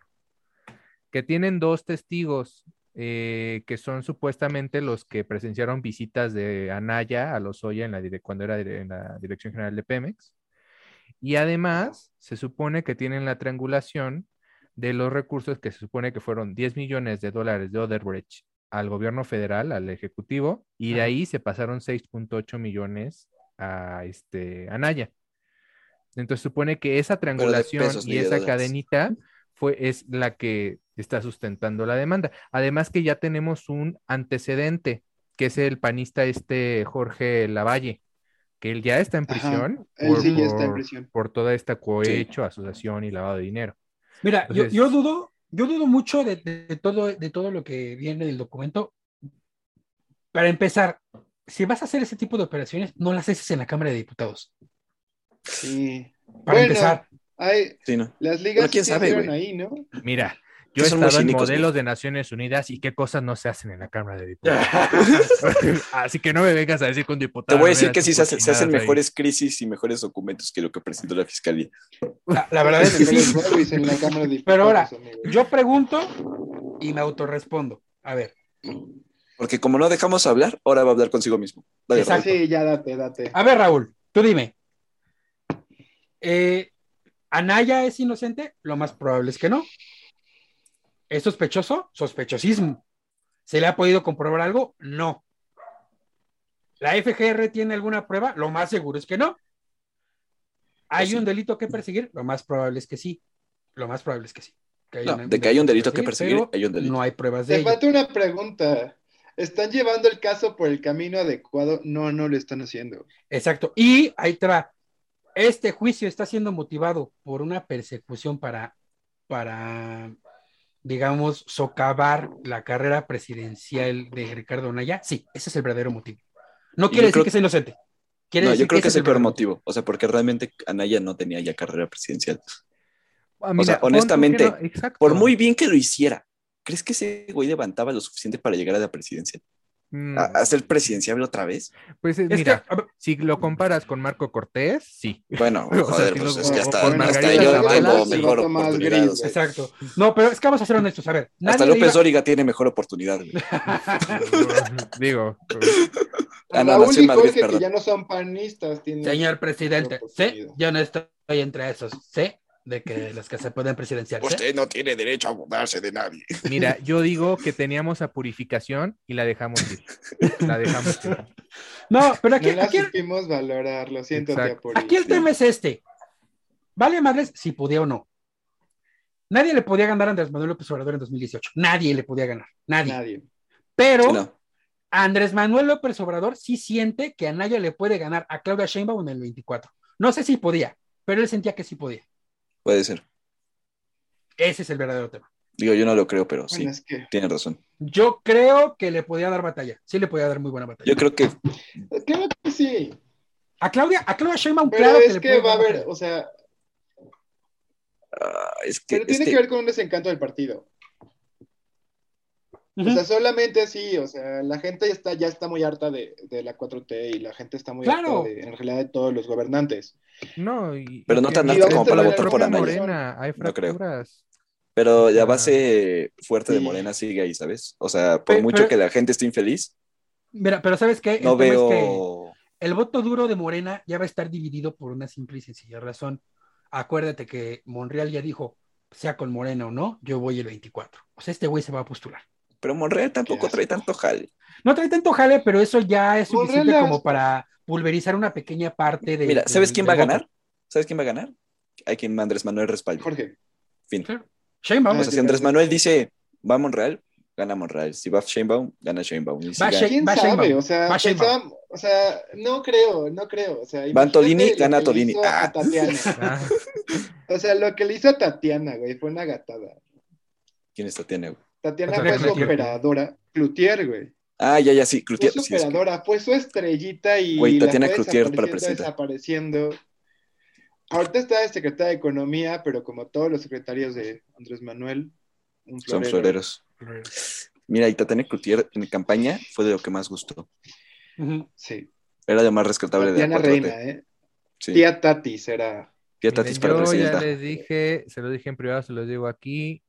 Que tienen dos testigos eh, que son supuestamente los que presenciaron visitas de Anaya a Lozoya en la cuando era en la Dirección General de Pemex. Y además, se supone que tienen la triangulación de los recursos que se supone que fueron 10 millones de dólares de Odebrecht al gobierno federal, al ejecutivo, y de ahí se pasaron 6.8 millones a este Anaya. Entonces supone que esa triangulación pesos, y esa cadenita fue, es la que está sustentando la demanda. Además que ya tenemos un antecedente, que es el panista este Jorge Lavalle, que él ya está en Ajá, prisión Él por, sí ya está en prisión. por toda esta cohecho, asociación y lavado de dinero. Mira, yo- Entonces- yo, dudo, yo dudo mucho de, de- de todo, de todo lo que viene del documento. Para empezar, si vas a hacer ese tipo de operaciones, no las haces en la Cámara de Diputados. Sí. Para Bueno, empezar. Hay, Sí, no. las ligas quién sí sabe, ahí, ¿no? Mira, yo he estado en cínicos, modelos de Naciones Unidas y qué cosas no se hacen en la Cámara de Diputados. Así que no me vengas a decir con Te diputados. voy a decir que sí se, hacen- se hacen cochinadas ahí. mejores crisis y mejores documentos que lo que presentó la fiscalía. La, la verdad es que sí. En la Cámara de Pero ahora. Yo pregunto y me autorrespondo. A ver, Porque como no dejamos hablar, ahora va a hablar consigo mismo. Dale, Exacto. Raúl. Sí, ya date, date. A ver, Raúl, tú dime. Eh, ¿Anaya es inocente? Lo más probable es que no. ¿Es sospechoso? Sospechosismo. ¿Se le ha podido comprobar algo? No. ¿La FGR tiene alguna prueba? Lo más seguro es que no. ¿Hay Pues sí. un delito que perseguir? Lo más probable es que sí. Lo más probable es que sí. Que No, de que hay un delito que perseguir, hay un delito. No hay pruebas de Te ello. falta una pregunta. ¿Están llevando el caso por el camino adecuado? No, no lo están haciendo. Exacto. Y ahí te va. Este juicio está siendo motivado por una persecución para, para, digamos, socavar la carrera presidencial de Ricardo Anaya. Sí, ese es el verdadero motivo. No quiere decir creo- que sea inocente. Quiere No, decir yo creo que es el peor verdadero motivo. O sea, porque realmente Anaya no tenía ya carrera presidencial. Ah, O sea, honestamente, no-. Por muy bien que lo hiciera, ¿crees que ese güey levantaba lo suficiente para llegar a la presidencia? Mm, ¿A, a ser presidenciable otra vez? pues eh, Es mira, que, a si lo comparas con Marco Cortés, sí. Bueno, O sea, joder, si pues lo- es que hasta, hasta yo Zavala, tengo sí, mejor oportunidad. gris, o sea, exacto. No, pero es que vamos a ser honestos. A ver, nadie hasta López diga- Dóriga tiene mejor oportunidad. Digo, Ah, no, Raúl y Madrid, Jorge, perdón. que ya no son panistas, tienen Señor presidente, sí, yo no estoy entre esos. Sé de que los que se pueden presidenciar. Usted no tiene derecho a burlarse de nadie. mira, yo digo que teníamos a Purificación y la dejamos ir. La dejamos ir. No, pero aquí, no la aquí, supimos valorar, lo siento. Aquí el tema es este. Vale madres si podía o no. Nadie le podía ganar a Andrés Manuel López Obrador en 2018. Nadie le podía ganar. Nadie. Nadie. Pero no. Andrés Manuel López Obrador sí siente que Anaya le puede ganar a Claudia Sheinbaum en el 24. No sé si podía, pero él sentía que sí podía. Puede ser. Ese es el verdadero tema. Digo, yo no lo creo, pero sí, Bueno, es que tiene razón. Yo creo que le podía dar batalla. Sí le podía dar muy buena batalla. Yo creo que creo que sí. A Claudia, a Claudia Sheinbaum, Pero claro es le que va a haber, o sea, ah, es que, pero es tiene que- que ver con un desencanto del partido. O sea, solamente sí, o sea, la gente ya está, ya está muy harta de, de la 4T y la gente está muy Claro. harta de, en realidad, de todos los gobernantes. No, y- Pero no que tan dentro como de para votar por Anaya. Morena hay No creo. pero la base fuerte de. Morena sigue ahí, ¿sabes? O sea, por mucho pero- que la gente esté infeliz, Mira, pero ¿sabes qué? El no tema es que- veo. el voto duro de Morena ya va a estar dividido por una simple y sencilla razón. Acuérdate que Monreal ya dijo, sea con Morena o no, yo voy el 24. O sea, este güey se va a postular. Pero Monreal tampoco trae tanto jale. No trae tanto jale, pero eso ya es suficiente como para pulverizar una pequeña parte de. Mira, ¿sabes quién va a ganar? ¿Sabes quién va a ganar? Hay quien Andrés Manuel respalde. Jorge. Fin. Claro. Sheinbaum. O sea, si Andrés Manuel dice, va Monreal, gana Monreal. Si va Sheinbaum, gana Sheinbaum. Y si Va gana-. ¿Quién Va sabe? Sheinbaum. O sea, Va Sheinbaum. o sea, no creo, no creo. O sea, Van Tolini, gana Tolini. Ah. a Tatiana. Ah, O sea, lo que le hizo a Tatiana, güey, fue una gatada. ¿Quién está tiene? güey? Tatiana Tatiana fue su operadora. Cloutier, güey. Ah, ya, ya, sí, Fue Cloutier. su sí, es que- operadora, fue su estrellita y Güey, la Tatiana fue Cloutier para desapareciendo, presidenta. desapareciendo. Ahorita está de secretaria de Economía, pero como todos los secretarios de Andrés Manuel, un Son florero. floreros. Mira, y Tatiana Cloutier en campaña fue de lo que más gustó. Sí. Era lo más rescatable de la Tatiana 4T. Reina, ¿eh? Sí. Tía Tatis era. Tía miren, Tatis para yo ya les dije, se lo dije en privado, se los digo aquí.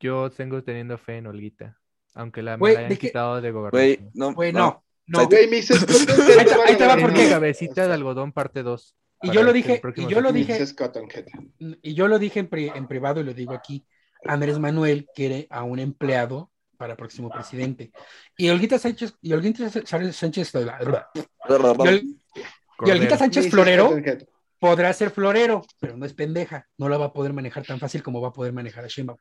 Yo tengo teniendo fe en Olguita, aunque la, me Güey, la hayan quitado de Güey, gobernación. no. Güey, no. no. No, mis escotes Ahí te- va En por mi qué. cabecita de algodón parte 2. Y yo lo dije, y yo lo dije, y yo lo dije en, pri- en privado y lo digo aquí. Andrés Manuel quiere a un empleado para próximo presidente. Y Olguita Sánchez, y Olguita Sánchez, y Ol- y Olguita Sánchez. Florero podrá ser florero, pero no es pendeja. No la va a poder manejar tan fácil como va a poder manejar a Sheinbaum.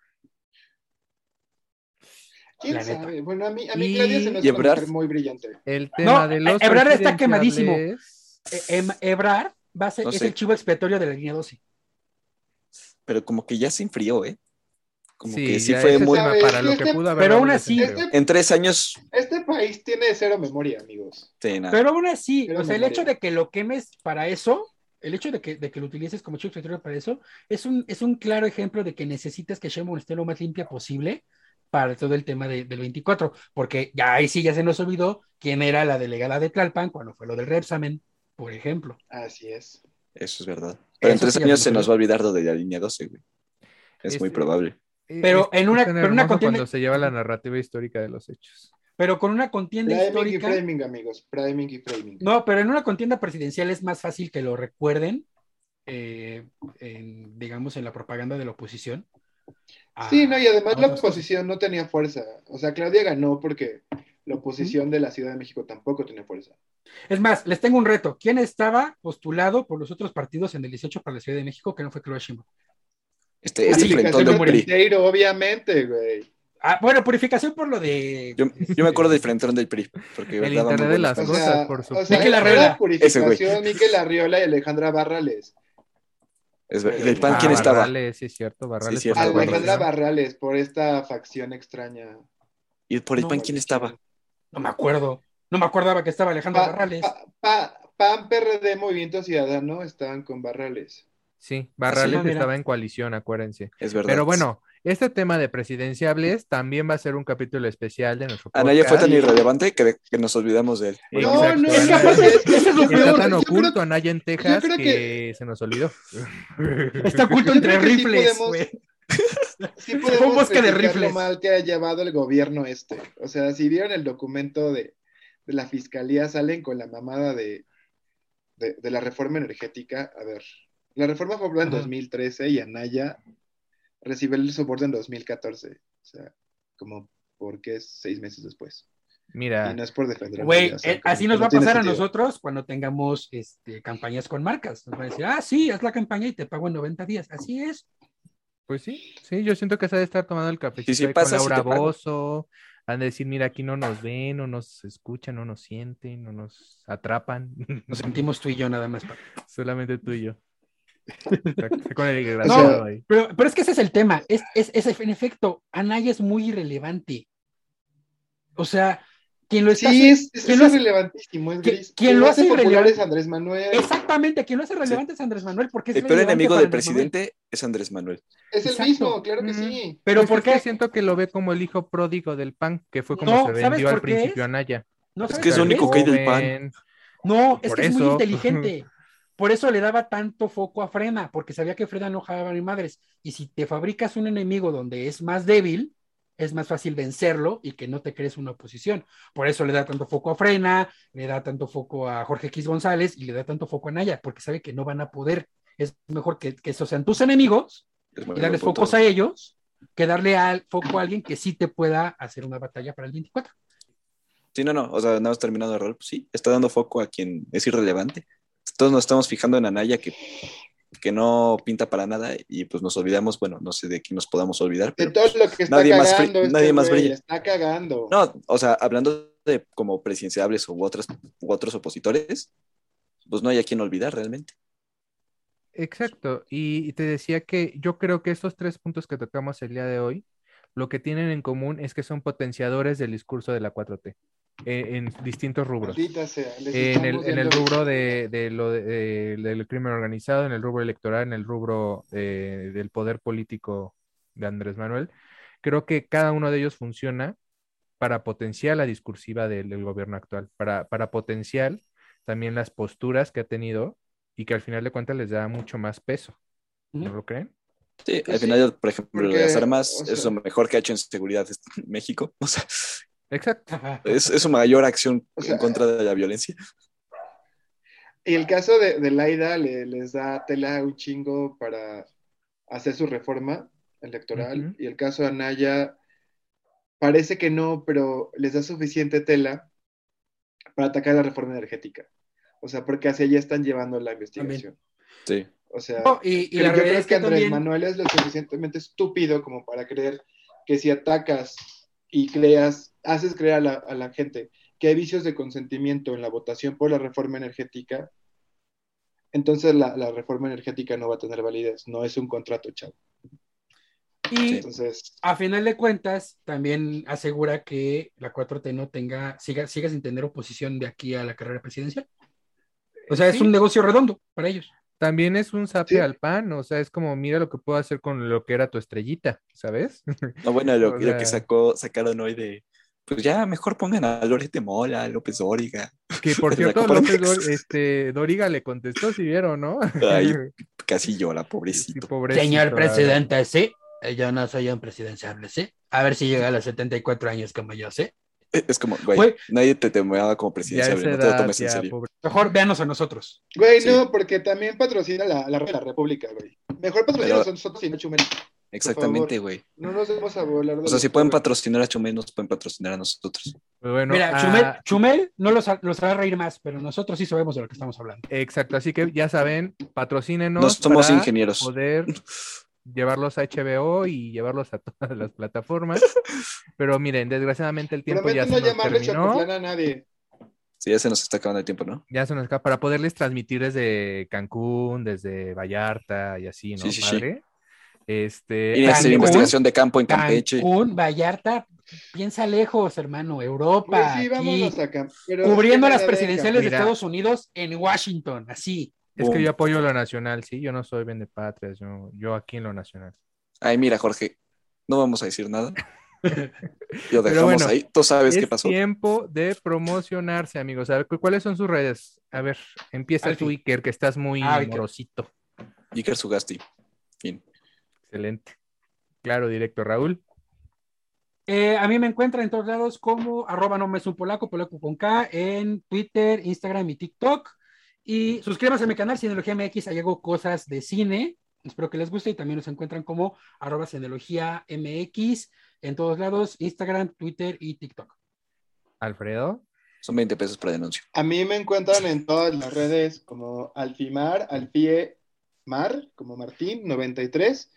¿Quién La neta. sabe? Bueno, a mí, a mí Y- Claudia se me muy brillante. El tema No, de los Ebrard está quemadísimo. Eh, em- Ebrard va a ser, No es el chivo expiatorio de la línea 12. Pero como que ya se enfrió, ¿eh? Como Sí, que sí fue muy. ¿Sabes? para lo Este- que pudo haber pero aún así-. Este, En tres años. este país tiene cero memoria, amigos. Sí, nada. Pero aún así, o sea, el hecho de que lo quemes para eso, el hecho de que, de que lo utilices como chivo expiatorio para eso, es un, es un claro ejemplo de que necesitas que Sheinbaum esté lo más limpia posible para todo el tema de- del 24, porque ya ahí sí ya se nos olvidó quién era la delegada de Tlalpan cuando fue lo del Repsamen, por ejemplo. Así es. Eso es verdad. Pero en tres sí años se nos va a olvidar lo de la línea 12, güey. Es Es- muy probable. Pero Es- en una- pero una contienda- cuando se lleva la narrativa histórica de los hechos. pero con una contienda Priming y histórica. framing, amigos. Priming y framing. No, pero en una contienda presidencial es más fácil que lo recuerden, eh, en, digamos, en la propaganda de la oposición. A- Sí, no, y además la oposición no tenía fuerza. O sea, Claudia ganó porque la oposición de la Ciudad de México tampoco tenía fuerza. Es más, les tengo un reto. ¿Quién estaba postulado por los otros partidos en el 18 para la Ciudad de México que no fue Claudia Sheinbaum? Este es Así, el frentón de PRI. Obviamente, güey. Ah, bueno, purificación por lo de. Yo, yo me acuerdo del frentón del PRI. Porque El internet de las cosas. cosas, sea, por o supuesto. sea, Miquel Arriola. purificación, Miquel Arriola y Alejandra Barrales. Es ver- ¿Del PAN quién Ah, estaba? Barrales, sí, es cierto. Barrales. Sí, cierto, por la Barrales. Alejandra. Barrales, por esta facción extraña. ¿Y por el No, PAN quién estaba? No me acuerdo. No me acordaba que estaba Alejandra Pa- Barrales. pa- pa- PAN, PRD, Movimiento Ciudadano estaban con Barrales. Sí, Barrales Ah, estaba en coalición, acuérdense. Es verdad. Pero bueno, este tema de presidenciables también va a ser un capítulo especial de nuestro podcast. Anaya fue tan irrelevante que, que nos olvidamos de él. No, Exacto, no, es que aparte Eso es lo Está tan Yo oculto creo- Anaya en Texas que... que- se nos olvidó. Está oculto entre sí rifles, güey. Sí Fue un podemos bosque de rifles. lo mal que ha llevado el gobierno este. O sea, si vieron el documento de, de la fiscalía, salen con la mamada de, de, de la reforma energética. A ver, la reforma fue aprobada en Ajá. 2013 y Anaya recibió el soporte en 2014. O sea, como porque es seis meses después. Mira, Y no es por defender a Güey, o sea, eh, así nos no va a pasar a nosotros cuando tengamos este, campañas con marcas. Nos van a decir, ah, sí, haz la campaña y te pago en 90 días. Así es. pues sí, sí, yo siento que se ha de estar tomando el cafecito Y si ahí pasa, con sí Laura pago. Bozo. Han de decir, mira, aquí no nos ven, no nos escuchan, no nos sienten, no nos atrapan. Nos sentimos tú y yo nada más. Solamente tú y yo. Con el O desgraciado sea, ahí. Pero, pero es que ese es el tema. Es, es, es- en efecto, Anaya es muy irrelevante. O sea, quien lo está Sí, es, es, ¿quién lo hace- relevantísimo, es ¿Qui- gris. quién lo hace popular irrelevante? es Andrés Manuel. Exactamente, quien lo hace relevante es Andrés Manuel, porque es El peor enemigo del Manuel. presidente es Andrés Manuel. Es el Exacto. mismo, claro que Mm. sí. Pero Pues ¿por es que qué? siento que lo ve como el hijo pródigo del PAN, que fue como No, se ¿sabes vendió al principio es? Anaya. ¿No Es que es lo único que hay del PAN. No, es que es muy inteligente. Por eso le daba tanto foco a Frena, porque sabía que Frena no jalaba ni madres. Y si te fabricas un enemigo donde es más débil, es más fácil vencerlo y que no te crees una oposición. Por eso le da tanto foco a Frena, le da tanto foco a Jorge X González y le da tanto foco a Naya, porque sabe que no van a poder. Es mejor que, que esos sean tus enemigos Es y darles punto. focos a ellos que darle al foco a alguien que sí te pueda hacer una batalla para el 24. Sí, no, no. O sea, nada más terminado de rol. Pues sí, está dando foco a quien es irrelevante. Todos nos estamos fijando en Anaya que, que no pinta para nada y pues nos olvidamos, bueno, no sé de quién nos podamos olvidar, De pero todo pues, lo que está nadie más este nadie más brilla. está cagando. no, o sea, hablando de como presidenciables u otras u otros opositores, pues no hay a quien olvidar realmente. Exacto, y y te decía que yo creo que estos tres puntos que tocamos el día de hoy, lo que tienen en común es que son potenciadores del discurso de la 4T eh, en distintos rubros. Sea, En el, en el rubro de, de lo de- de- del crimen organizado, en el rubro electoral, en el rubro eh, del poder político de Andrés Manuel, creo que cada uno de ellos funciona para potenciar la discursiva del, del gobierno actual, para, para potenciar también las posturas que ha tenido y que al final de cuentas les da mucho más peso. ¿No Ujú. lo creen? Sí, al sí, final, por ejemplo, porque, las armas o sea- es lo mejor que ha hecho en seguridad este- México. O sea, Exacto. Es, es su mayor acción O sea, en contra de la violencia. Y el caso de, de Laida le- les da tela un chingo para hacer su reforma electoral. Y el caso de Anaya parece que no, pero les da suficiente tela para atacar la reforma energética. O sea, porque hacia allá están llevando la investigación. Sí. O sea, No, y, la yo creo es que que Andrés también... Manuel es lo suficientemente estúpido como para creer que si atacas y creas, haces creer a la, a la gente que hay vicios de consentimiento en la votación por la reforma energética, entonces la, la reforma energética no va a tener validez, no es un contrato, chavo. Y Entonces, a final de cuentas, también asegura que la 4T no tenga, siga, siga sin tener oposición de aquí a la carrera presidencial. O sea, es un negocio redondo para ellos. También es un sape Sí. al pan, o sea, es como mira lo que puedo hacer con lo que era tu estrellita, ¿sabes? No, bueno, lo, O lo que sacó, sacaron hoy de, pues ya mejor pongan a Loret de Mola, a López Dóriga. Que por cierto, López. Dor- este, Doriga le contestó, si vieron, ¿no? Ay, casi llora, Sí, pobrecito. pobrecito, Señor presidente, sí. Yo no soy un presidenciable, sí. A ver si llega a los 74 años como yo, sí. Es como, güey, Güey. nadie te temaba como Ya presidencia, esa no te lo tomes en serio. pobre. Mejor véanos a nosotros. Güey, Sí. no, porque también patrocina la, la, la República, güey. Mejor patrocina Pero- a nosotros y no Chumel. Exactamente, güey. No nos demos a volar. de O sea, si pueden patrocinar a Chumel, nos pueden patrocinar a nosotros. Pues bueno, Mira, ah, Chumel, Chumel no los, los hará reír más, pero nosotros sí sabemos de lo que estamos hablando. Exacto, así que ya saben, patrocínenos. No somos para ingenieros. Poder llevarlos a HBO y llevarlos a todas las plataformas. Pero miren, desgraciadamente el tiempo ya Prometo se no nos llamarle terminó. A nadie. Sí, ya se nos está acabando el tiempo, ¿no? Ya se nos acaba para poderles transmitir desde Cancún, desde Vallarta y así, ¿no? Sí, sí, sí. Este, a hacer investigación de campo en Campeche. Cancún, Vallarta, piensa lejos, hermano, Europa, Pues sí, aquí, vámonos acá. pero cubriendo las presidenciales de. Estados Unidos en Washington, así. es que yo apoyo lo nacional, sí, yo no soy vendepatrias, yo, yo aquí en lo nacional. Ay, mira, Jorge, no vamos a decir nada. Lo Pero dejamos bueno, ahí. Tú sabes qué es pasó. tiempo de promocionarse, amigos. A ver, ¿cu- ¿cuáles son sus redes? A ver, empieza Alfie. tú, Iker, que estás muy Ah, Iker. morosito. Iker Sugasti. Fin. Excelente. Claro, directo, Raúl. Eh, a mí me encuentran en todos lados como arroba no me es un polaco, polaco con K, en Twitter, Instagram y TikTok. Y suscríbanse a mi canal Cineología MX, ahí hago cosas de cine. Espero que les guste y también nos encuentran como arroba Cineología MX en todos lados, Instagram, Twitter y TikTok. Alfredo. Son 20 pesos para denuncia. A mí me encuentran en todas las redes como Alfimar, Alfiemar, como Martín, 93.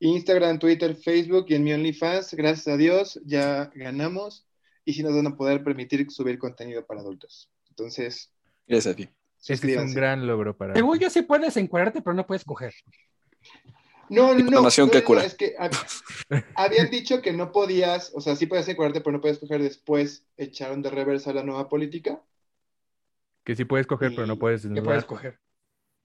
Instagram, Twitter, Facebook y en mi OnlyFans. Gracias a Dios ya ganamos y si nos van a poder permitir subir contenido para adultos. Entonces, Gracias a ti. Este es un gran logro para Según yo sí puedes encuadrarte, pero no puedes coger. No, no, no. Información no, que no, no, cura. es que hab- habían dicho que no podías, o sea, sí podías encuadrarte, pero no puedes coger después. Echaron de reversa la nueva política. que sí puedes coger, pero no puedes Que desnudar. puedes coger.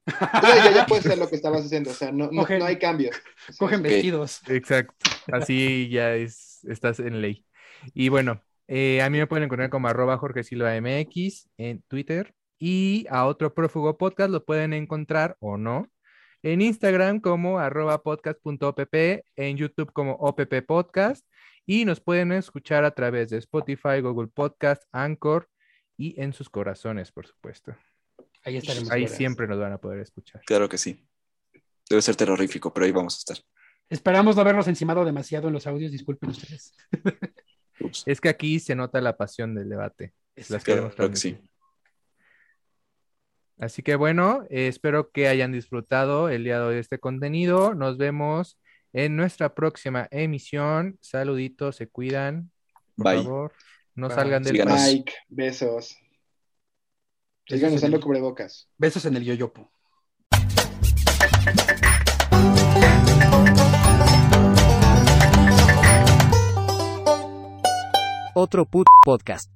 O sea, ya, ya puedes hacer lo que estabas haciendo, o sea, no, no, Cogen- no hay cambios. O sea, Cogen vestidos. Exacto. Así ya es, estás en ley. Y bueno, eh, a mí me pueden encontrar como arroba Jorge Silva MX en Twitter. Y a otro prófugo podcast lo pueden encontrar o no en Instagram como arroba podcast.opp, en YouTube como OPP Podcast. Y nos pueden escuchar a través de Spotify, Google Podcast, Anchor y en sus corazones, por supuesto. Ahí estaremos. Ahí siempre nos van a poder escuchar. Claro que sí. Debe ser terrorífico, pero ahí vamos a estar. Esperamos no habernos encimado demasiado en los audios, disculpen ustedes. Ups. Es que aquí se nota la pasión del debate. Las Claro, queremos claro que sí. Así que bueno, eh, espero que hayan disfrutado el día de hoy de este contenido. Nos vemos en nuestra próxima emisión. Saluditos, se cuidan. Por Bye. favor, no Bye. salgan del. Like, besos. Sigan usando el- cubrebocas. Besos en el yoyopo. Otro put podcast.